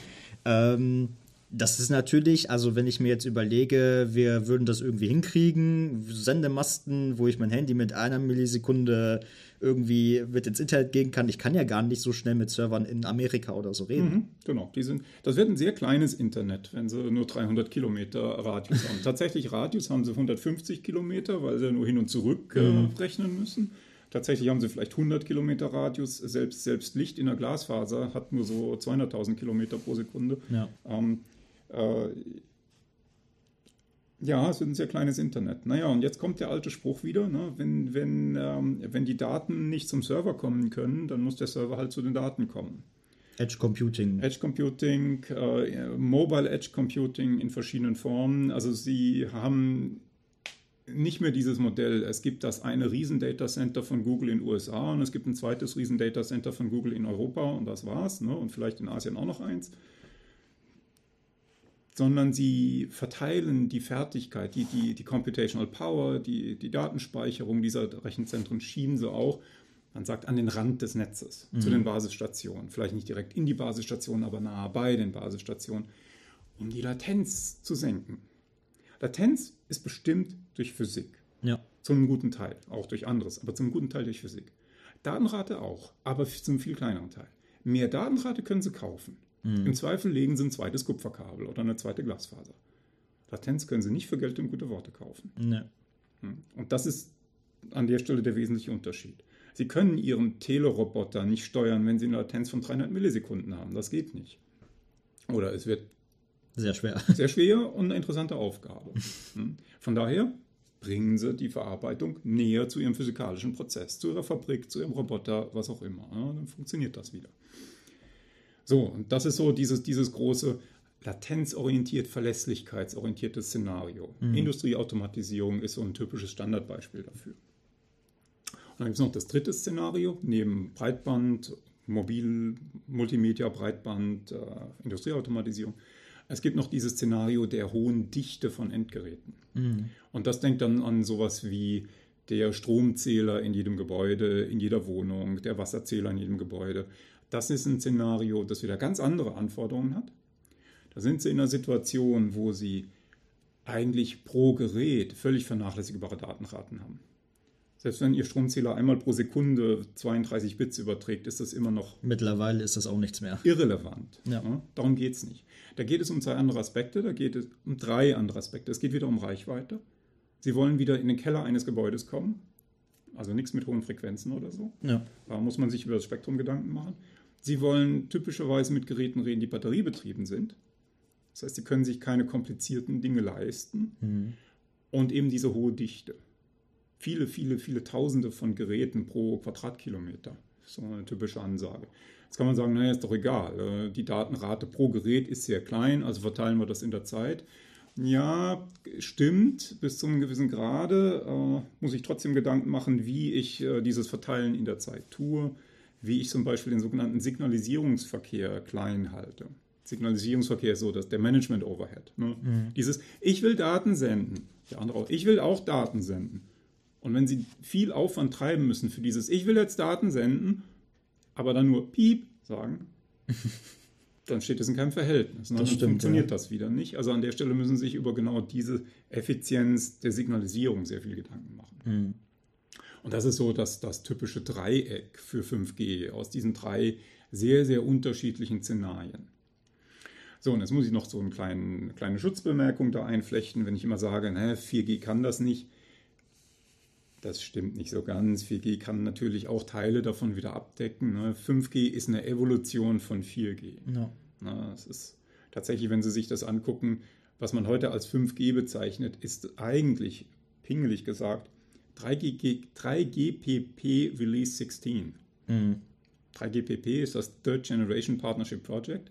Ähm, das ist natürlich, also wenn ich mir jetzt überlege, wir würden das irgendwie hinkriegen, Sendemasten, wo ich mein Handy mit einer Millisekunde irgendwie mit ins Internet gehen kann. Ich kann ja gar nicht so schnell mit Servern in Amerika oder so reden. Mhm, genau, die sind, das wird ein sehr kleines Internet, wenn sie nur 300 Kilometer Radius haben. [laughs] Tatsächlich Radius haben sie 150 Kilometer, weil sie nur hin und zurück äh, mhm. rechnen müssen. Tatsächlich haben sie vielleicht 100 Kilometer Radius. Selbst, selbst Licht in der Glasfaser hat nur so 200.000 Kilometer pro Sekunde. Ja. Ähm, äh, ja, es wird ein sehr kleines Internet. Naja, und jetzt kommt der alte Spruch wieder, ne? wenn, wenn, ähm, wenn die Daten nicht zum Server kommen können, dann muss der Server halt zu den Daten kommen. Edge Computing. Edge Computing, äh, Mobile Edge Computing in verschiedenen Formen. Also sie haben nicht mehr dieses Modell. Es gibt das eine riesen Data Center von Google in den USA und es gibt ein zweites riesen Data Center von Google in Europa und das war's. Ne? Und vielleicht in Asien auch noch eins sondern sie verteilen die Fertigkeit, die, die, die Computational Power, die, die Datenspeicherung dieser Rechenzentren schieben sie auch, man sagt, an den Rand des Netzes, mhm. zu den Basisstationen. Vielleicht nicht direkt in die Basisstationen, aber nahe bei den Basisstationen, um die Latenz zu senken. Latenz ist bestimmt durch Physik. Ja. Zum guten Teil, auch durch anderes, aber zum guten Teil durch Physik. Datenrate auch, aber zum viel kleineren Teil. Mehr Datenrate können Sie kaufen. Mhm. Im Zweifel legen Sie ein zweites Kupferkabel oder eine zweite Glasfaser. Latenz können Sie nicht für Geld und gute Worte kaufen. Nee. Hm. Und das ist an der Stelle der wesentliche Unterschied. Sie können Ihren Teleroboter nicht steuern, wenn Sie eine Latenz von 300 Millisekunden haben. Das geht nicht. Oder es wird sehr schwer. [laughs] Sehr schwer und eine interessante Aufgabe. Hm. Von daher bringen Sie die Verarbeitung näher zu Ihrem physikalischen Prozess, zu Ihrer Fabrik, zu Ihrem Roboter, was auch immer. dann funktioniert das wieder. So, und das ist so dieses, dieses große latenzorientiert, verlässlichkeitsorientierte Szenario. Mhm. Industrieautomatisierung ist so ein typisches Standardbeispiel dafür. Und dann gibt es noch das dritte Szenario, neben Breitband, Mobil, Multimedia, Breitband, äh, Industrieautomatisierung. Es gibt noch dieses Szenario der hohen Dichte von Endgeräten. Mhm. Und das denkt dann an sowas wie der Stromzähler in jedem Gebäude, in jeder Wohnung, der Wasserzähler in jedem Gebäude. Das ist ein Szenario, das wieder ganz andere Anforderungen hat. Da sind Sie in einer Situation, wo Sie eigentlich pro Gerät völlig vernachlässigbare Datenraten haben. Selbst wenn Ihr Stromzähler einmal pro Sekunde 32 Bits überträgt, ist das immer noch. Mittlerweile ist das auch nichts mehr. Irrelevant. Ja. Ja, darum geht es nicht. Da geht es um zwei andere Aspekte. Da geht es um drei andere Aspekte. Es geht wieder um Reichweite. Sie wollen wieder in den Keller eines Gebäudes kommen. Also nichts mit hohen Frequenzen oder so. Ja. Da muss man sich über das Spektrum Gedanken machen. Sie wollen typischerweise mit Geräten reden, die batteriebetrieben sind. Das heißt, sie können sich keine komplizierten Dinge leisten. Mhm. und eben diese hohe Dichte. Viele, viele, viele Tausende von Geräten pro Quadratkilometer. So eine typische Ansage. Jetzt kann man sagen, naja, ist doch egal. Äh, die Datenrate pro Gerät ist sehr klein, also verteilen wir das in der Zeit. Ja, stimmt, bis zu einem gewissen Grade äh, muss ich trotzdem Gedanken machen, wie ich äh, dieses Verteilen in der Zeit tue, wie ich zum Beispiel den sogenannten Signalisierungsverkehr klein halte. Signalisierungsverkehr ist so, dass der Management Overhead. Ne? Mhm. Dieses, ich will Daten senden, der andere auch, ich will auch Daten senden. Und wenn Sie viel Aufwand treiben müssen für dieses, ich will jetzt Daten senden, aber dann nur Piep sagen, [laughs] dann steht es in keinem Verhältnis. Ne? Dann stimmt, funktioniert ja. das wieder nicht. Also an der Stelle müssen Sie sich über genau diese Effizienz der Signalisierung sehr viel Gedanken machen. Mhm. Und das ist so das, das typische Dreieck für 5G aus diesen drei sehr, sehr unterschiedlichen Szenarien. So, und jetzt muss ich noch so eine kleine, kleine Schutzbemerkung da einflechten, wenn ich immer sage, ne, 4G kann das nicht. Das stimmt nicht so ganz. 4G kann natürlich auch Teile davon wieder abdecken. Ne? 5G ist eine Evolution von 4G. Ja. Na, es ist tatsächlich, wenn Sie sich das angucken, was man heute als 5G bezeichnet, ist eigentlich, pingelig gesagt, 3G, 3GPP Release 16. Mhm. 3GPP ist das Third Generation Partnership Project.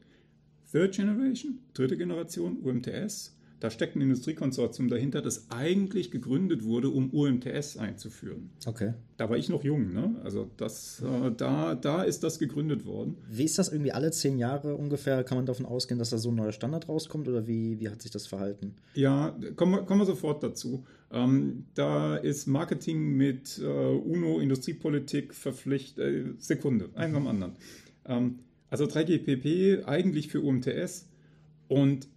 Third Generation, dritte Generation, UMTS, da steckt ein Industriekonsortium dahinter, das eigentlich gegründet wurde, um UMTS einzuführen. Okay. Da war ich noch jung, ne? Also das, äh, da, da ist das gegründet worden. Wie ist das irgendwie alle zehn Jahre ungefähr? Kann man davon ausgehen, dass da so ein neuer Standard rauskommt oder wie, wie hat sich das verhalten? Ja, kommen wir, kommen wir sofort dazu. Ähm, da ist Marketing mit äh, UNO Industriepolitik verpflichtet. Äh, Sekunde, eins am anderen. Ähm, also 3GPP eigentlich für UMTS und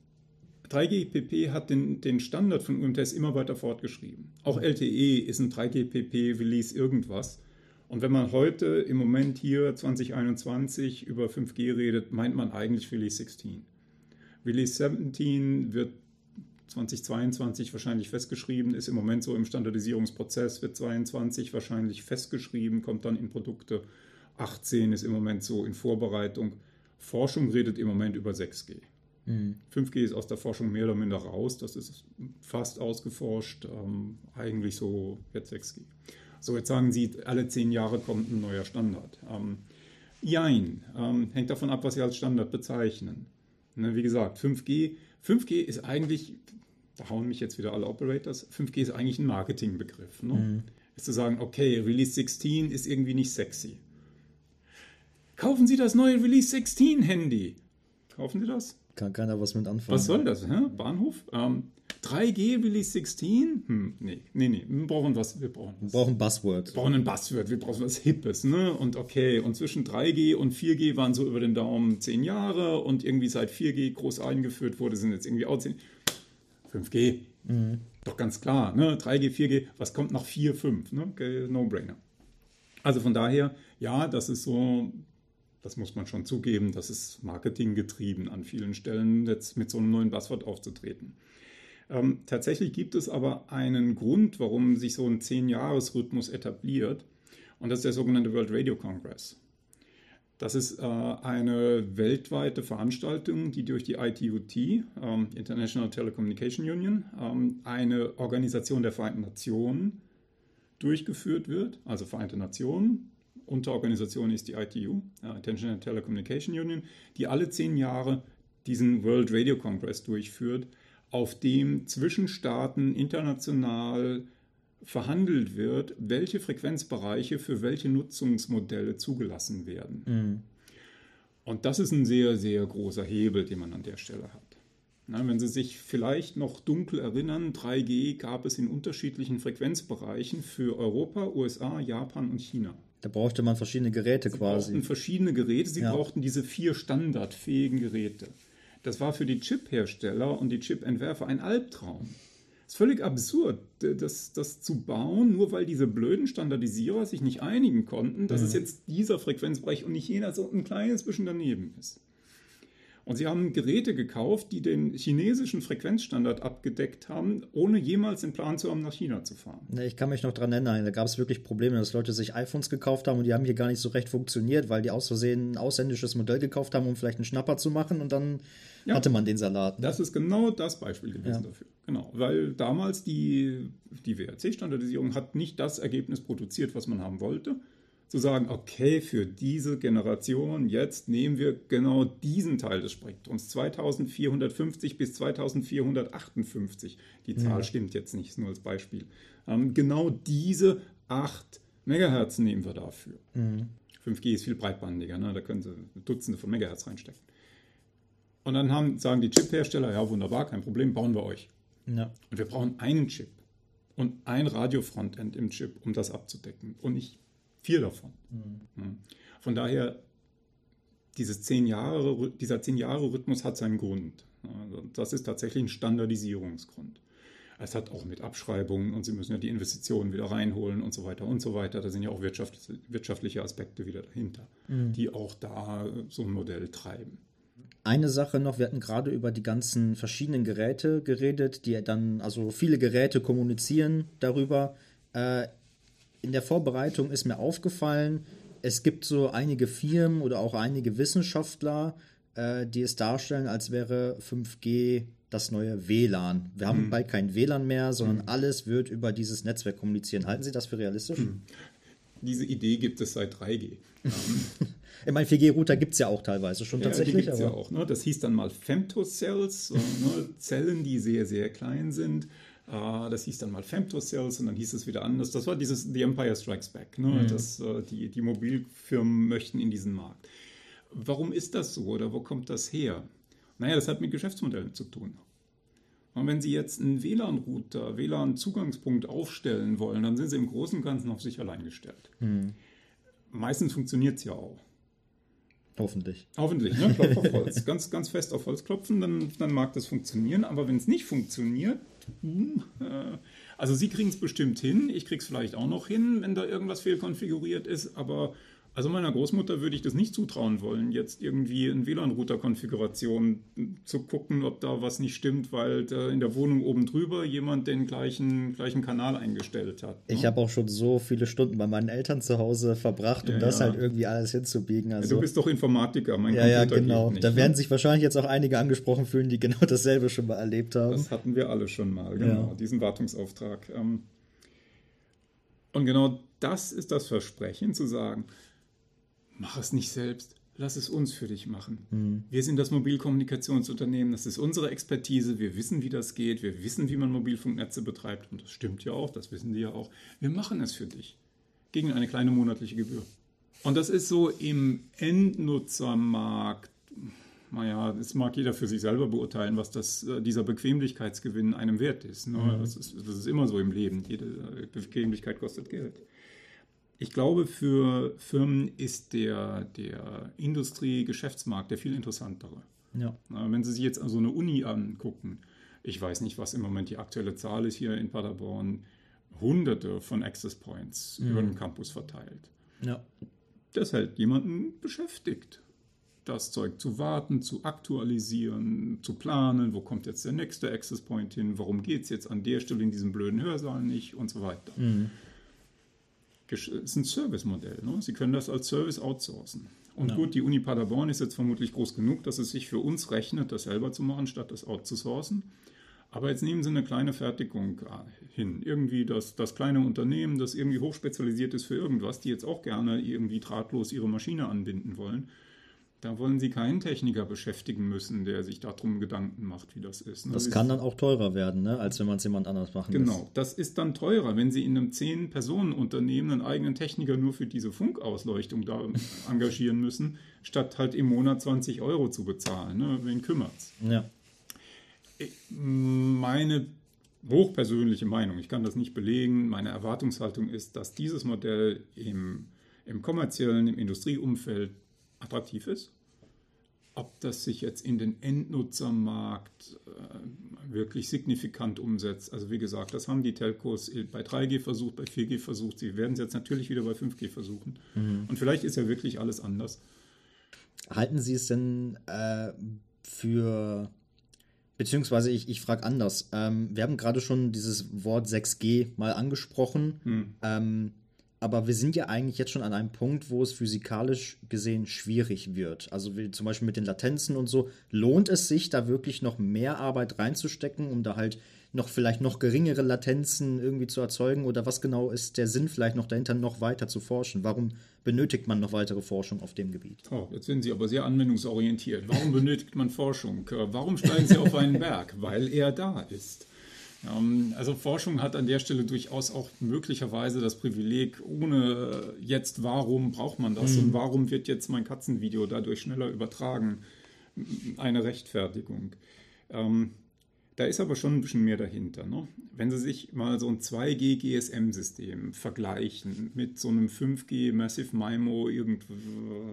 3GPP hat den, den Standard von UMTS immer weiter fortgeschrieben. Auch LTE ist ein 3GPP-Release irgendwas. Und wenn man heute im Moment hier 2021 über 5G redet, meint man eigentlich Release 16. Release 17 wird 2022 wahrscheinlich festgeschrieben, ist im Moment so im Standardisierungsprozess, wird 22 wahrscheinlich festgeschrieben, kommt dann in Produkte. 18 ist im Moment so in Vorbereitung. Forschung redet im Moment über 6G. 5G ist aus der Forschung mehr oder minder raus, das ist fast ausgeforscht, ähm, eigentlich so jetzt 6G. So, jetzt sagen Sie, alle zehn Jahre kommt ein neuer Standard. Ähm, jein, ähm, hängt davon ab, was Sie als Standard bezeichnen. Ne, wie gesagt, 5G, 5G ist eigentlich, da hauen mich jetzt wieder alle Operators, 5G ist eigentlich ein Marketingbegriff. Ne? Mhm. Ist zu sagen, okay, Release 16 ist irgendwie nicht sexy. Kaufen Sie das neue Release 16 Handy. Kaufen Sie das? Kann keiner was mit anfangen. Was soll das? Hä? Bahnhof? Ähm, 3G Release 16? Hm, nee, nee, nee. Wir brauchen was. Wir brauchen, was. wir brauchen Buzzword. Wir brauchen ein Buzzword. Wir brauchen was Hippes. Ne? Und okay, und zwischen 3G und 4G waren so über den Daumen 10 Jahre und irgendwie seit 4G groß eingeführt wurde, sind jetzt irgendwie auch 10. 5G. Mhm. Doch ganz klar. Ne? 3G, 4G. Was kommt nach 4, 5? Ne? No-brainer. Also von daher, ja, das ist so das muss man schon zugeben, das ist marketinggetrieben an vielen Stellen, jetzt mit so einem neuen Buzzword aufzutreten. Ähm, tatsächlich gibt es aber einen Grund, warum sich so ein Zehn-Jahres-Rhythmus etabliert, und das ist der sogenannte World Radio Congress. Das ist äh, eine weltweite Veranstaltung, die durch die ITUT, ähm, International Telecommunication Union, ähm, eine Organisation der Vereinten Nationen, durchgeführt wird, also Vereinte Nationen, Unterorganisation ist die ITU, International Telecommunication Union, die alle zehn Jahre diesen World Radio Congress durchführt, auf dem zwischen Staaten international verhandelt wird, welche Frequenzbereiche für welche Nutzungsmodelle zugelassen werden. Mhm. Und das ist ein sehr, sehr großer Hebel, den man an der Stelle hat. Na, wenn Sie sich vielleicht noch dunkel erinnern, 3G gab es in unterschiedlichen Frequenzbereichen für Europa, USA, Japan und China. Da brauchte man verschiedene Geräte sie quasi. Sie brauchten verschiedene Geräte, sie ja. brauchten diese vier standardfähigen Geräte. Das war für die Chip-Hersteller und die Chip-Entwerfer ein Albtraum. Es ist völlig absurd, das, das zu bauen, nur weil diese blöden Standardisierer sich nicht einigen konnten, dass mhm. es jetzt dieser Frequenzbereich und nicht jener so ein kleines bisschen daneben ist. Und sie haben Geräte gekauft, die den chinesischen Frequenzstandard abgedeckt haben, ohne jemals den Plan zu haben, nach China zu fahren. Ich kann mich noch dran erinnern, da gab es wirklich Probleme, dass Leute sich iPhones gekauft haben und die haben hier gar nicht so recht funktioniert, weil die aus Versehen ein ausländisches Modell gekauft haben, um vielleicht einen Schnapper zu machen und dann ja, hatte man den Salat. Ne? Das ist genau das Beispiel gewesen ja. dafür. Genau, weil damals die, die WRC-Standardisierung hat nicht das Ergebnis produziert, was man haben wollte zu sagen, okay, für diese Generation jetzt nehmen wir genau diesen Teil des Spektrums, 2450 bis 2458. Die Zahl ja. stimmt jetzt nicht, nur als Beispiel. Ähm, genau diese 8 Megahertz nehmen wir dafür. Mhm. 5G ist viel breitbandiger, ne? da können Sie Dutzende von Megahertz reinstecken. Und dann haben, sagen die Chip-Hersteller, ja wunderbar, kein Problem, bauen wir euch. Ja. Und wir brauchen einen Chip und ein Radio-Frontend im Chip, um das abzudecken. Und nicht Vier davon. Mhm. Von daher, dieses zehn Jahre, dieser zehn Jahre Rhythmus hat seinen Grund. Also das ist tatsächlich ein Standardisierungsgrund. Es hat auch mit Abschreibungen und Sie müssen ja die Investitionen wieder reinholen und so weiter und so weiter. Da sind ja auch wirtschaftliche Aspekte wieder dahinter, mhm. die auch da so ein Modell treiben. Eine Sache noch, wir hatten gerade über die ganzen verschiedenen Geräte geredet, die dann, also viele Geräte kommunizieren darüber. Äh, in der Vorbereitung ist mir aufgefallen, es gibt so einige Firmen oder auch einige Wissenschaftler, äh, die es darstellen, als wäre 5G das neue WLAN. Wir haben hm. bald kein WLAN mehr, sondern hm. alles wird über dieses Netzwerk kommunizieren. Halten Sie das für realistisch? Hm. Diese Idee gibt es seit 3G. [laughs] ich meine, 4G-Router gibt es ja auch teilweise schon ja, tatsächlich. Die ja auch. Ne? Das hieß dann mal Femtocells, so, ne? Zellen, die sehr, sehr klein sind. Uh, das hieß dann mal Femtocells und dann hieß es wieder anders. Das war dieses The Empire Strikes Back. Ne? Mhm. Das, uh, die, die Mobilfirmen möchten in diesen Markt. Warum ist das so oder wo kommt das her? Naja, das hat mit Geschäftsmodellen zu tun. Und wenn Sie jetzt einen WLAN-Router, WLAN-Zugangspunkt aufstellen wollen, dann sind Sie im Großen und Ganzen auf sich allein gestellt. Mhm. Meistens funktioniert es ja auch. Hoffentlich. Hoffentlich, ne? Klopf auf [laughs] Holz. ganz, ganz fest auf Holz klopfen, dann, dann mag das funktionieren. Aber wenn es nicht funktioniert, hm, äh, also Sie kriegen es bestimmt hin, ich kriege es vielleicht auch noch hin, wenn da irgendwas fehlkonfiguriert ist, aber also meiner Großmutter würde ich das nicht zutrauen wollen, jetzt irgendwie in WLAN-Router-Konfiguration zu gucken, ob da was nicht stimmt, weil in der Wohnung oben drüber jemand den gleichen, gleichen Kanal eingestellt hat. Ne? Ich habe auch schon so viele Stunden bei meinen Eltern zu Hause verbracht, um ja, das ja. halt irgendwie alles hinzubiegen. Also, ja, du bist doch Informatiker, mein Ja, Computer ja, genau. Nicht, da werden ne? sich wahrscheinlich jetzt auch einige angesprochen fühlen, die genau [laughs] dasselbe schon mal erlebt haben. Das hatten wir alle schon mal, genau, diesen Wartungsauftrag. Ähm, und genau das ist das Versprechen, zu sagen, mach es nicht selbst, lass es uns für dich machen. Mhm. Wir sind das Mobilkommunikationsunternehmen, das ist unsere Expertise, wir wissen, wie das geht, wir wissen, wie man Mobilfunknetze betreibt und das stimmt ja auch, das wissen die ja auch. Wir machen es für dich gegen eine kleine monatliche Gebühr. Und das ist so im Endnutzermarkt, naja, das mag jeder für sich selber beurteilen, was das, äh, dieser Bequemlichkeitsgewinn einem wert ist. Ne? Mhm. Das, ist das ist immer so im Leben. Jede Bequemlichkeit kostet Geld. Ich glaube, für Firmen ist der, der Industrie-Geschäftsmarkt der viel interessantere. Ja. Wenn Sie sich jetzt also eine Uni angucken, ich weiß nicht, was im Moment die aktuelle Zahl ist hier in Paderborn, hunderte von Access Points mhm. über den Campus verteilt. Ja. Das hält jemanden beschäftigt. Das Zeug zu warten, zu aktualisieren, zu planen, wo kommt jetzt der nächste Access Point hin, warum geht es jetzt an der Stelle in diesem blöden Hörsaal nicht und so weiter. Mhm ist ein Service-Modell. Ne? Sie können das als Service outsourcen. Und ja. gut, die Uni Paderborn ist jetzt vermutlich groß genug, dass es sich für uns rechnet, das selber zu machen, statt das outzusourcen. Aber jetzt nehmen Sie eine kleine Fertigung äh, hin. Irgendwie das, das kleine Unternehmen, das irgendwie hochspezialisiert ist für irgendwas, die jetzt auch gerne irgendwie drahtlos ihre Maschine anbinden wollen. Da wollen Sie keinen Techniker beschäftigen müssen, der sich darum Gedanken macht, wie das ist. Ne? Das kann dann auch teurer werden, ne? als wenn man es jemand anders machen Genau, lässt. das ist dann teurer, wenn Sie in einem 10-Personen-Unternehmen einen eigenen Techniker nur für diese Funkausleuchtung da [laughs] engagieren müssen, statt halt im Monat 20 Euro zu bezahlen. Ne? Wen kümmert's? Ja. Meine hochpersönliche Meinung, ich kann das nicht belegen, meine Erwartungshaltung ist, dass dieses Modell im, im kommerziellen, im Industrieumfeld attraktiv ist. Ob das sich jetzt in den Endnutzermarkt äh, wirklich signifikant umsetzt. Also wie gesagt, das haben die Telcos bei 3G versucht, bei 4G versucht. Sie werden es jetzt natürlich wieder bei 5G versuchen. Mhm. Und vielleicht ist ja wirklich alles anders. Halten Sie es denn äh, für, beziehungsweise ich, ich frage anders. Ähm, wir haben gerade schon dieses Wort 6G mal angesprochen. Hm. Ähm, aber wir sind ja eigentlich jetzt schon an einem Punkt, wo es physikalisch gesehen schwierig wird. Also wie zum Beispiel mit den Latenzen und so. Lohnt es sich, da wirklich noch mehr Arbeit reinzustecken, um da halt noch vielleicht noch geringere Latenzen irgendwie zu erzeugen? Oder was genau ist der Sinn vielleicht noch dahinter, noch weiter zu forschen? Warum benötigt man noch weitere Forschung auf dem Gebiet? Oh, jetzt sind Sie aber sehr anwendungsorientiert. Warum benötigt man Forschung? Warum steigen Sie auf einen Berg? Weil er da ist. Ähm, also Forschung hat an der Stelle durchaus auch möglicherweise das Privileg, ohne jetzt, warum braucht man das mhm. und warum wird jetzt mein Katzenvideo dadurch schneller übertragen, eine Rechtfertigung. Ähm, da ist aber schon ein bisschen mehr dahinter. Ne? Wenn Sie sich mal so ein 2G GSM-System vergleichen mit so einem 5G Massive MIMO, irgend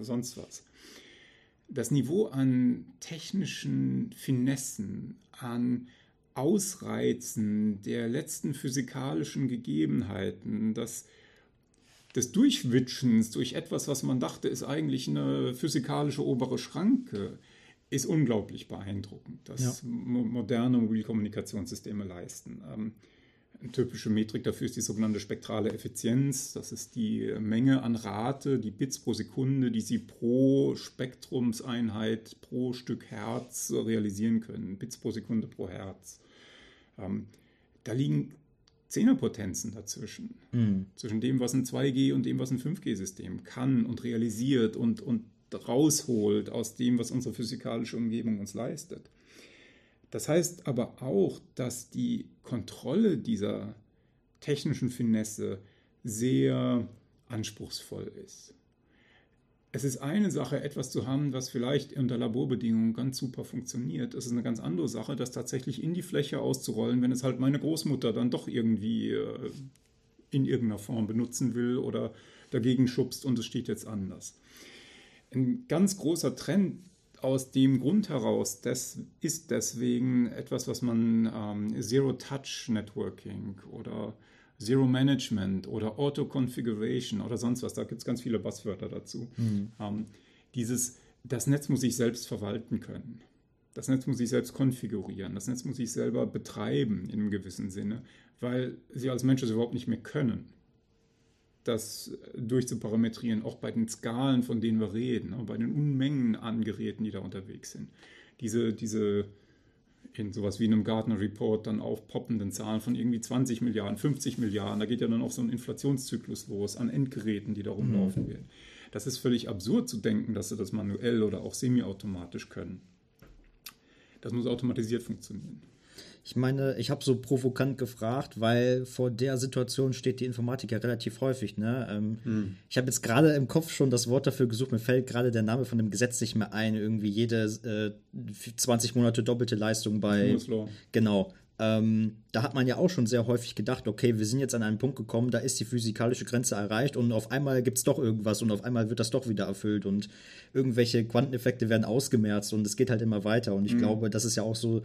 sonst was. Das Niveau an technischen Finessen, an Ausreizen der letzten physikalischen Gegebenheiten, das des Durchwitschens durch etwas, was man dachte, ist eigentlich eine physikalische obere Schranke, ist unglaublich beeindruckend, dass ja. moderne Mobilkommunikationssysteme leisten. Ähm, eine typische Metrik dafür ist die sogenannte spektrale Effizienz. Das ist die Menge an Rate, die Bits pro Sekunde, die Sie pro Spektrumseinheit, pro Stück Herz realisieren können. Bits pro Sekunde pro Herz. Ähm, da liegen Zehnerpotenzen dazwischen. Mhm. Zwischen dem, was ein 2G und dem, was ein 5G-System kann und realisiert und, und rausholt aus dem, was unsere physikalische Umgebung uns leistet. Das heißt aber auch, dass die Kontrolle dieser technischen Finesse sehr anspruchsvoll ist. Es ist eine Sache, etwas zu haben, was vielleicht unter Laborbedingungen ganz super funktioniert. Es ist eine ganz andere Sache, das tatsächlich in die Fläche auszurollen, wenn es halt meine Großmutter dann doch irgendwie äh, in irgendeiner Form benutzen will oder dagegen schubst und es steht jetzt anders ein ganz großer Trend aus dem Grund heraus, das ist deswegen etwas, was man ähm, Zero-Touch-Networking oder Zero Management oder Auto-Configuration oder sonst was, da gibt es ganz viele Buzzwörter dazu. Mhm. Ähm, dieses, das Netz muss sich selbst verwalten können. Das Netz muss sich selbst konfigurieren. Das Netz muss sich selber betreiben in einem gewissen Sinne, weil sie als Mensch es überhaupt nicht mehr können das durchzuparametrieren, auch bei den Skalen, von denen wir reden, ne, bei den Unmengen an Geräten, die da unterwegs sind. Diese, diese in sowas wie einem Gartner Report dann aufpoppenden Zahlen von irgendwie 20 Milliarden, 50 Milliarden, da geht ja dann auch so ein Inflationszyklus los an Endgeräten, die da rumlaufen mhm. werden. Das ist völlig absurd zu denken, dass sie das manuell oder auch semiautomatisch können. Das muss automatisiert funktionieren. Ich meine, ich habe so provokant gefragt, weil vor der Situation steht die Informatik ja relativ häufig. Ne? Ähm, hm. Ich habe jetzt gerade im Kopf schon das Wort dafür gesucht. Mir fällt gerade der Name von dem Gesetz nicht mehr ein. Irgendwie jede äh, 20 Monate doppelte Leistung bei. Genau. Ähm, da hat man ja auch schon sehr häufig gedacht, okay, wir sind jetzt an einen Punkt gekommen, da ist die physikalische Grenze erreicht und auf einmal gibt es doch irgendwas und auf einmal wird das doch wieder erfüllt und irgendwelche Quanteneffekte werden ausgemerzt und es geht halt immer weiter. Und ich mhm. glaube, das ist ja auch so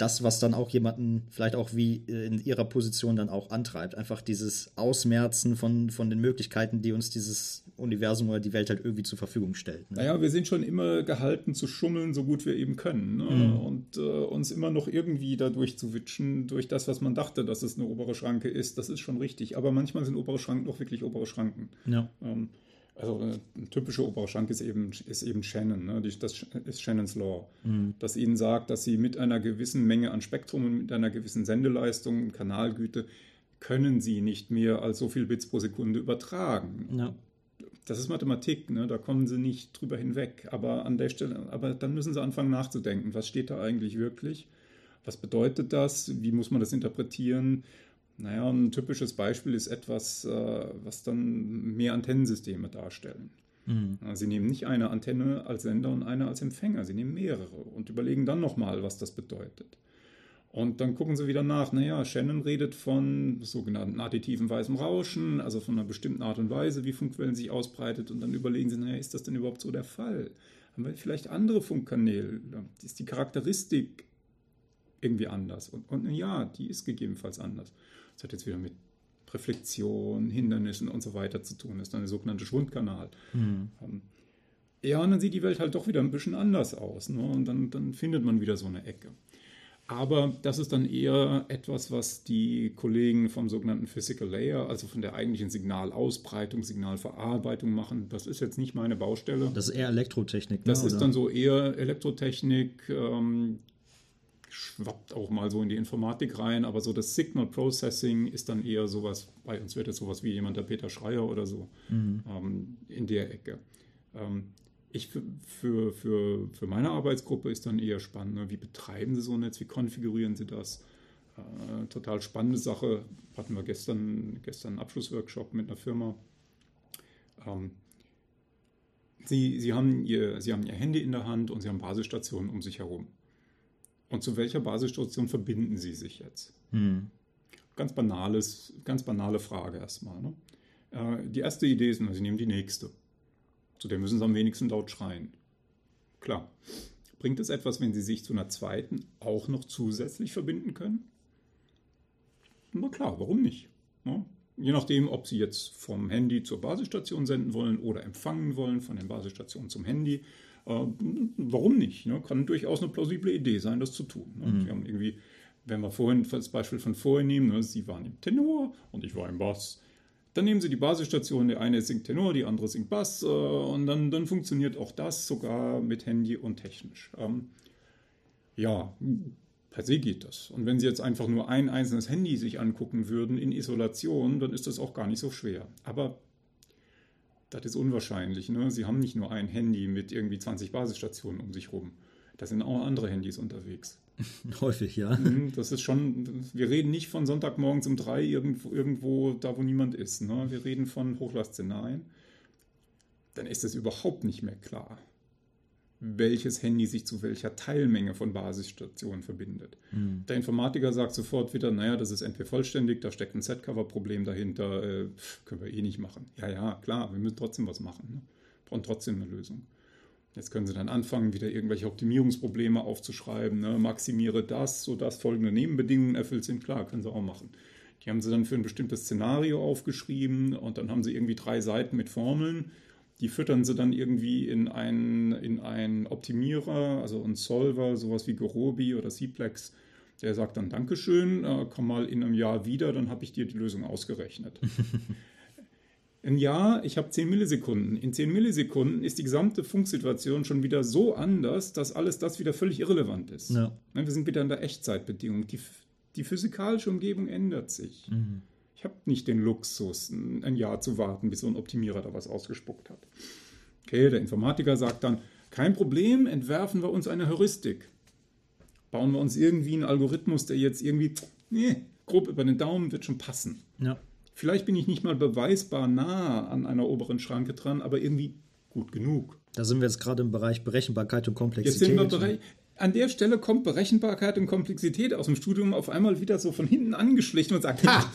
das, was dann auch jemanden vielleicht auch wie äh, in ihrer Position dann auch antreibt. Einfach dieses Ausmerzen von, von den Möglichkeiten, die uns dieses Universum oder die Welt halt irgendwie zur Verfügung stellt. Ne? Naja, wir sind schon immer gehalten zu schummeln, so gut wir eben können. Ne? Mhm. Und äh, uns immer noch irgendwie dadurch zu witschen, durch das, was man dachte, dass es eine obere Schranke ist, das ist schon richtig. Aber manchmal sind obere Schranken doch wirklich obere Schranken. Ja. Ähm, also eine typische obere Schranke ist eben, ist eben Shannon, ne? das ist Shannons Law, mhm. das ihnen sagt, dass sie mit einer gewissen Menge an Spektrum und mit einer gewissen Sendeleistung und Kanalgüte können sie nicht mehr als so viel Bits pro Sekunde übertragen. Ja. Das ist Mathematik, ne? da kommen sie nicht drüber hinweg. Aber an der Stelle, aber dann müssen sie anfangen nachzudenken, was steht da eigentlich wirklich? Was bedeutet das? Wie muss man das interpretieren? Naja, ein typisches Beispiel ist etwas, äh, was dann mehr Antennensysteme darstellen. Mhm. Sie nehmen nicht eine Antenne als Sender und eine als Empfänger, sie nehmen mehrere und überlegen dann nochmal, was das bedeutet. Und dann gucken sie wieder nach. Naja, Shannon redet von sogenannten additiven weißem Rauschen, also von einer bestimmten Art und Weise, wie Funkwellen sich ausbreitet. Und dann überlegen sie, naja, ist das denn überhaupt so der Fall? Haben wir vielleicht andere Funkkanäle? Ist die Charakteristik irgendwie anders? Und, und ja, die ist gegebenenfalls anders. Das hat jetzt wieder mit Reflexion, Hindernissen und so weiter zu tun. Das ist dann der sogenannte Schwundkanal. Mhm. Ja, und dann sieht die Welt halt doch wieder ein bisschen anders aus. Ne? Und dann, dann findet man wieder so eine Ecke. Aber das ist dann eher etwas, was die Kollegen vom sogenannten Physical Layer, also von der eigentlichen Signalausbreitung, Signalverarbeitung machen. Das ist jetzt nicht meine Baustelle. Das ist eher Elektrotechnik. Ne, das ist oder? dann so eher Elektrotechnik, ähm, schwappt auch mal so in die Informatik rein, aber so das Signal Processing ist dann eher sowas, bei uns wird es sowas wie jemand der Peter Schreier oder so mhm. ähm, in der Ecke. Ähm, ich für, für, für, meine Arbeitsgruppe ist dann eher spannend, ne? wie betreiben sie so ein Netz, wie konfigurieren sie das? Äh, total spannende Sache. Hatten wir gestern, gestern einen Abschlussworkshop mit einer Firma. Ähm, sie, sie, haben ihr, sie haben ihr Handy in der Hand und sie haben Basisstationen um sich herum. Und zu welcher Basisstation verbinden sie sich jetzt? Hm. Ganz banales, ganz banale Frage erstmal. Ne? Äh, die erste Idee ist, na, sie nehmen die nächste. Zu der müssen sie am wenigsten laut schreien. Klar. Bringt es etwas, wenn sie sich zu einer zweiten auch noch zusätzlich verbinden können? Na klar, warum nicht? Ja? Je nachdem, ob sie jetzt vom Handy zur Basisstation senden wollen oder empfangen wollen von den Basisstationen zum Handy. Äh, warum nicht? Ne? Kann durchaus eine plausible Idee sein, das zu tun. Ne? Mhm. Sie haben irgendwie, wenn wir vorhin das Beispiel von vorhin nehmen, ne? sie waren im Tenor und ich war im Bass dann nehmen Sie die Basisstation, der eine singt Tenor, die andere singt Bass äh, und dann, dann funktioniert auch das sogar mit Handy und technisch. Ähm, ja, per se geht das. Und wenn Sie jetzt einfach nur ein einzelnes Handy sich angucken würden in Isolation, dann ist das auch gar nicht so schwer. Aber das ist unwahrscheinlich. Ne? Sie haben nicht nur ein Handy mit irgendwie 20 Basisstationen um sich rum. Da sind auch andere Handys unterwegs. [laughs] Häufig, ja. Mhm, das ist schon, wir reden nicht von Sonntagmorgens um drei irgendwo, irgendwo da, wo niemand ist. Ne? Wir reden von Hochlastszenarien. Dann ist es überhaupt nicht mehr klar, welches Handy sich zu welcher Teilmenge von Basisstationen verbindet. Mhm. Der Informatiker sagt sofort wieder, naja, das ist NP vollständig, da steckt ein Setcover-Problem dahinter, äh, können wir eh nicht machen. Ja, ja, klar, wir müssen trotzdem was machen. Ne? Brauchen trotzdem eine Lösung. Jetzt können Sie dann anfangen, wieder irgendwelche Optimierungsprobleme aufzuschreiben. Ne? Maximiere das, sodass folgende Nebenbedingungen erfüllt sind. Klar, können Sie auch machen. Die haben Sie dann für ein bestimmtes Szenario aufgeschrieben und dann haben Sie irgendwie drei Seiten mit Formeln. Die füttern Sie dann irgendwie in einen, in einen Optimierer, also einen Solver, sowas wie Gorobi oder Cplex. Der sagt dann Dankeschön, äh, komm mal in einem Jahr wieder, dann habe ich dir die Lösung ausgerechnet. [laughs] Ein Jahr, ich habe 10 Millisekunden. In 10 Millisekunden ist die gesamte Funksituation schon wieder so anders, dass alles das wieder völlig irrelevant ist. Ja. Wir sind wieder in der Echtzeitbedingung. Die, die physikalische Umgebung ändert sich. Mhm. Ich habe nicht den Luxus, ein Jahr zu warten, bis so ein Optimierer da was ausgespuckt hat. Okay, der Informatiker sagt dann, kein Problem, entwerfen wir uns eine Heuristik. Bauen wir uns irgendwie einen Algorithmus, der jetzt irgendwie, nee, grob über den Daumen wird schon passen. Ja. Vielleicht bin ich nicht mal beweisbar nah an einer oberen Schranke dran, aber irgendwie gut genug. Da sind wir jetzt gerade im Bereich Berechenbarkeit und Komplexität. Jetzt sind wir an der Stelle kommt Berechenbarkeit und Komplexität aus dem Studium auf einmal wieder so von hinten angeschlichen und sagt, ha!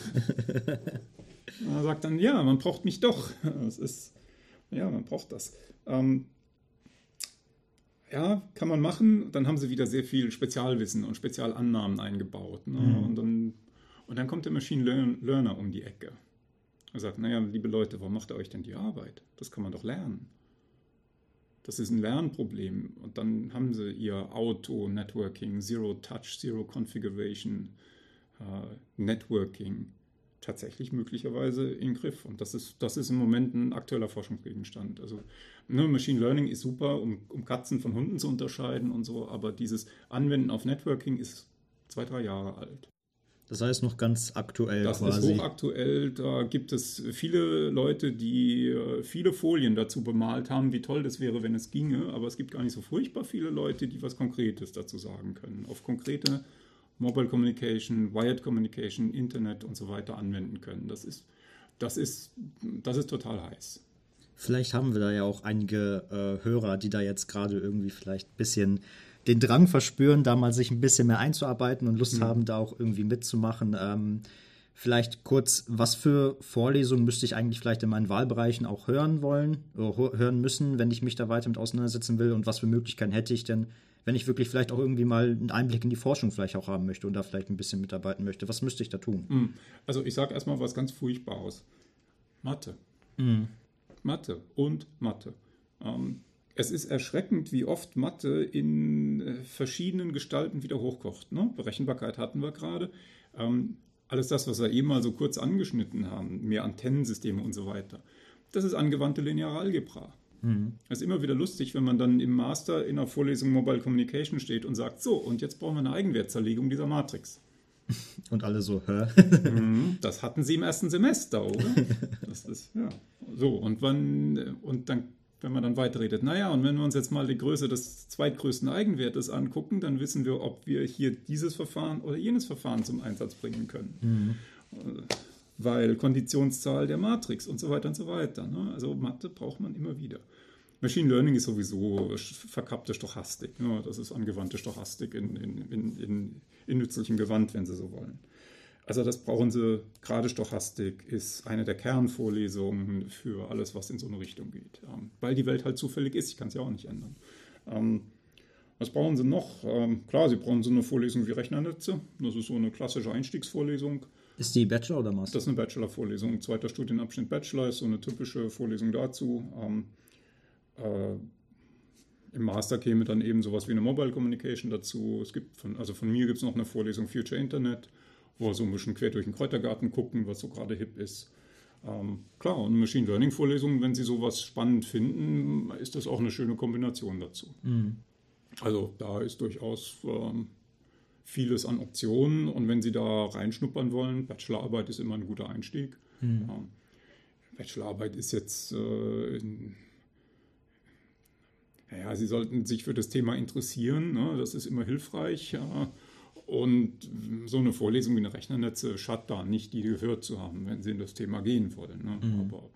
er sagt dann, ja, man braucht mich doch. Das ist, ja, man braucht das. Ähm, ja, kann man machen. Dann haben sie wieder sehr viel Spezialwissen und Spezialannahmen eingebaut. Ne? Mhm. Und dann und dann kommt der Machine Learner um die Ecke. Er sagt, naja, liebe Leute, warum macht ihr euch denn die Arbeit? Das kann man doch lernen. Das ist ein Lernproblem. Und dann haben sie ihr Auto-Networking, Zero-Touch, Zero-Configuration, uh, Networking tatsächlich möglicherweise in Griff. Und das ist, das ist im Moment ein aktueller Forschungsgegenstand. Also ne, Machine Learning ist super, um, um Katzen von Hunden zu unterscheiden und so, aber dieses Anwenden auf Networking ist zwei, drei Jahre alt. Das heißt noch ganz aktuell das quasi. Ist hochaktuell. Da gibt es viele Leute, die äh, viele Folien dazu bemalt haben, wie toll das wäre, wenn es ginge. Aber es gibt gar nicht so furchtbar viele Leute, die was Konkretes dazu sagen können. Auf konkrete Mobile Communication, Wired Communication, Internet und so weiter anwenden können. Das ist, das ist, das ist total heiß. Vielleicht haben wir da ja auch einige äh, Hörer, die da jetzt gerade irgendwie vielleicht ein bisschen den Drang verspüren, da mal sich ein bisschen mehr einzuarbeiten und Lust mhm. haben, da auch irgendwie mitzumachen. Ähm, vielleicht kurz, was für Vorlesungen müsste ich eigentlich vielleicht in meinen Wahlbereichen auch hören wollen, oder hören müssen, wenn ich mich da weiter mit auseinandersetzen will und was für Möglichkeiten hätte ich denn, wenn ich wirklich vielleicht auch irgendwie mal einen Einblick in die Forschung vielleicht auch haben möchte und da vielleicht ein bisschen mitarbeiten möchte. Was müsste ich da tun? Mhm. Also ich sage erstmal was ganz Furchtbares. Mathe. Mhm. Mathe und Mathe. Ähm, es ist erschreckend, wie oft Mathe in äh, verschiedenen Gestalten wieder hochkocht. Ne? Berechenbarkeit hatten wir gerade. Ähm, alles das, was wir eben mal so kurz angeschnitten haben, mehr Antennensysteme und so weiter, das ist angewandte lineare Algebra. Mhm. Das ist immer wieder lustig, wenn man dann im Master in einer Vorlesung Mobile Communication steht und sagt, so, und jetzt brauchen wir eine Eigenwertzerlegung dieser Matrix. [laughs] Und alle so, hä? Mhm, das hatten sie im ersten Semester, oder? [laughs] Das ist, ja. So, und wann, und dann wenn man dann weiterredet. Naja, und wenn wir uns jetzt mal die Größe des zweitgrößten Eigenwertes angucken, dann wissen wir, ob wir hier dieses Verfahren oder jenes Verfahren zum Einsatz bringen können. Mhm. Weil Konditionszahl der Matrix und so weiter und so weiter. Ne? Also Mathe braucht man immer wieder. Machine Learning ist sowieso verkappte Stochastik. Ne? Das ist angewandte Stochastik in, in, in, in nützlichem Gewand, wenn Sie so wollen. Also das brauchen Sie, gerade Stochastik ist eine der Kernvorlesungen für alles, was in so eine Richtung geht. Ähm, weil die Welt halt zufällig ist, ich kann es ja auch nicht ändern. Ähm, was brauchen Sie noch? Ähm, klar, Sie brauchen so eine Vorlesung wie Rechnernetze. Das ist so eine klassische Einstiegsvorlesung. Ist die Bachelor oder Master? Das ist eine Bachelor-Vorlesung. Zweiter Studienabschnitt Bachelor ist so eine typische Vorlesung dazu. Äh, Im Master käme dann eben sowas wie eine Mobile Communication dazu. Es gibt von, also von mir gibt es noch eine Vorlesung Future Internet wo wir so ein bisschen quer durch den Kräutergarten gucken, was so gerade hip ist. Ähm, klar, und Machine Learning Vorlesungen, wenn Sie sowas spannend finden, ist das auch eine schöne Kombination dazu. Mhm. Also da ist durchaus ähm, vieles an Optionen und wenn Sie da reinschnuppern wollen, Bachelorarbeit ist immer ein guter Einstieg. Mhm. Ähm, Bachelorarbeit ist jetzt äh, naja, Sie sollten sich für das Thema interessieren, ne? das ist immer hilfreich. Ja. Und so eine Vorlesung wie eine Rechnernetze schadet da nicht, die gehört zu haben, wenn sie in das Thema gehen wollen. Ne? Mhm. Aber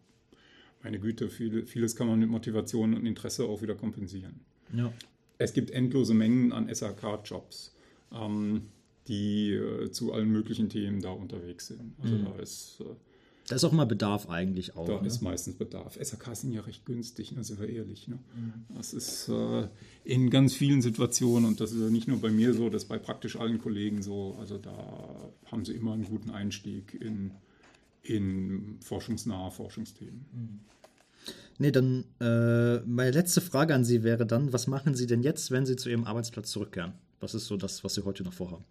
meine Güte, viel, vieles kann man mit Motivation und Interesse auch wieder kompensieren. Ja. Es gibt endlose Mengen an SAK-Jobs, ähm, die äh, zu allen möglichen Themen da unterwegs sind. Also mhm. da ist äh, da ist auch mal Bedarf eigentlich auch. Da ne? ist meistens Bedarf. SAK sind ja recht günstig, ne, sind wir ehrlich. Ne? Mhm. Das ist äh, in ganz vielen Situationen, und das ist ja nicht nur bei mir so, das ist bei praktisch allen Kollegen so, also da haben sie immer einen guten Einstieg in, in forschungsnahe Forschungsthemen. Mhm. Nee, dann äh, meine letzte Frage an Sie wäre dann, was machen Sie denn jetzt, wenn Sie zu Ihrem Arbeitsplatz zurückkehren? Was ist so das, was Sie heute noch vorhaben?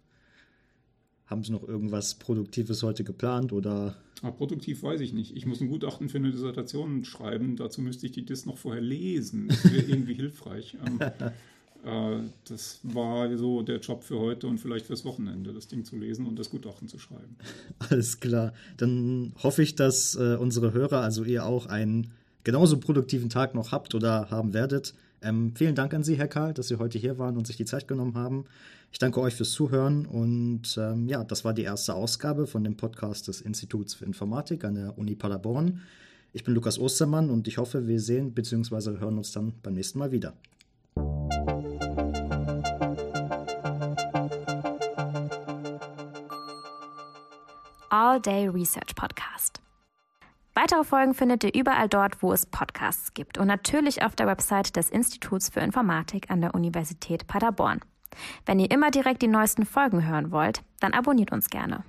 Haben Sie noch irgendwas Produktives heute geplant oder? Ah, produktiv weiß ich nicht. Ich muss ein Gutachten für eine Dissertation schreiben. Dazu müsste ich die Dis noch vorher lesen. Das wäre [laughs] irgendwie hilfreich. Ähm, äh, das war so der Job für heute und vielleicht fürs Wochenende, das Ding zu lesen und das Gutachten zu schreiben. Alles klar. Dann hoffe ich, dass äh, unsere Hörer, also ihr auch einen genauso produktiven Tag noch habt oder haben werdet. Ähm, vielen Dank an Sie, Herr Karl, dass Sie heute hier waren und sich die Zeit genommen haben. Ich danke euch fürs Zuhören und ähm, ja, das war die erste Ausgabe von dem Podcast des Instituts für Informatik an der Uni Paderborn. Ich bin Lukas Ostermann und ich hoffe, wir sehen bzw. hören uns dann beim nächsten Mal wieder. All Day Research Podcast. Weitere Folgen findet ihr überall dort, wo es Podcasts gibt und natürlich auf der Website des Instituts für Informatik an der Universität Paderborn. Wenn ihr immer direkt die neuesten Folgen hören wollt, dann abonniert uns gerne.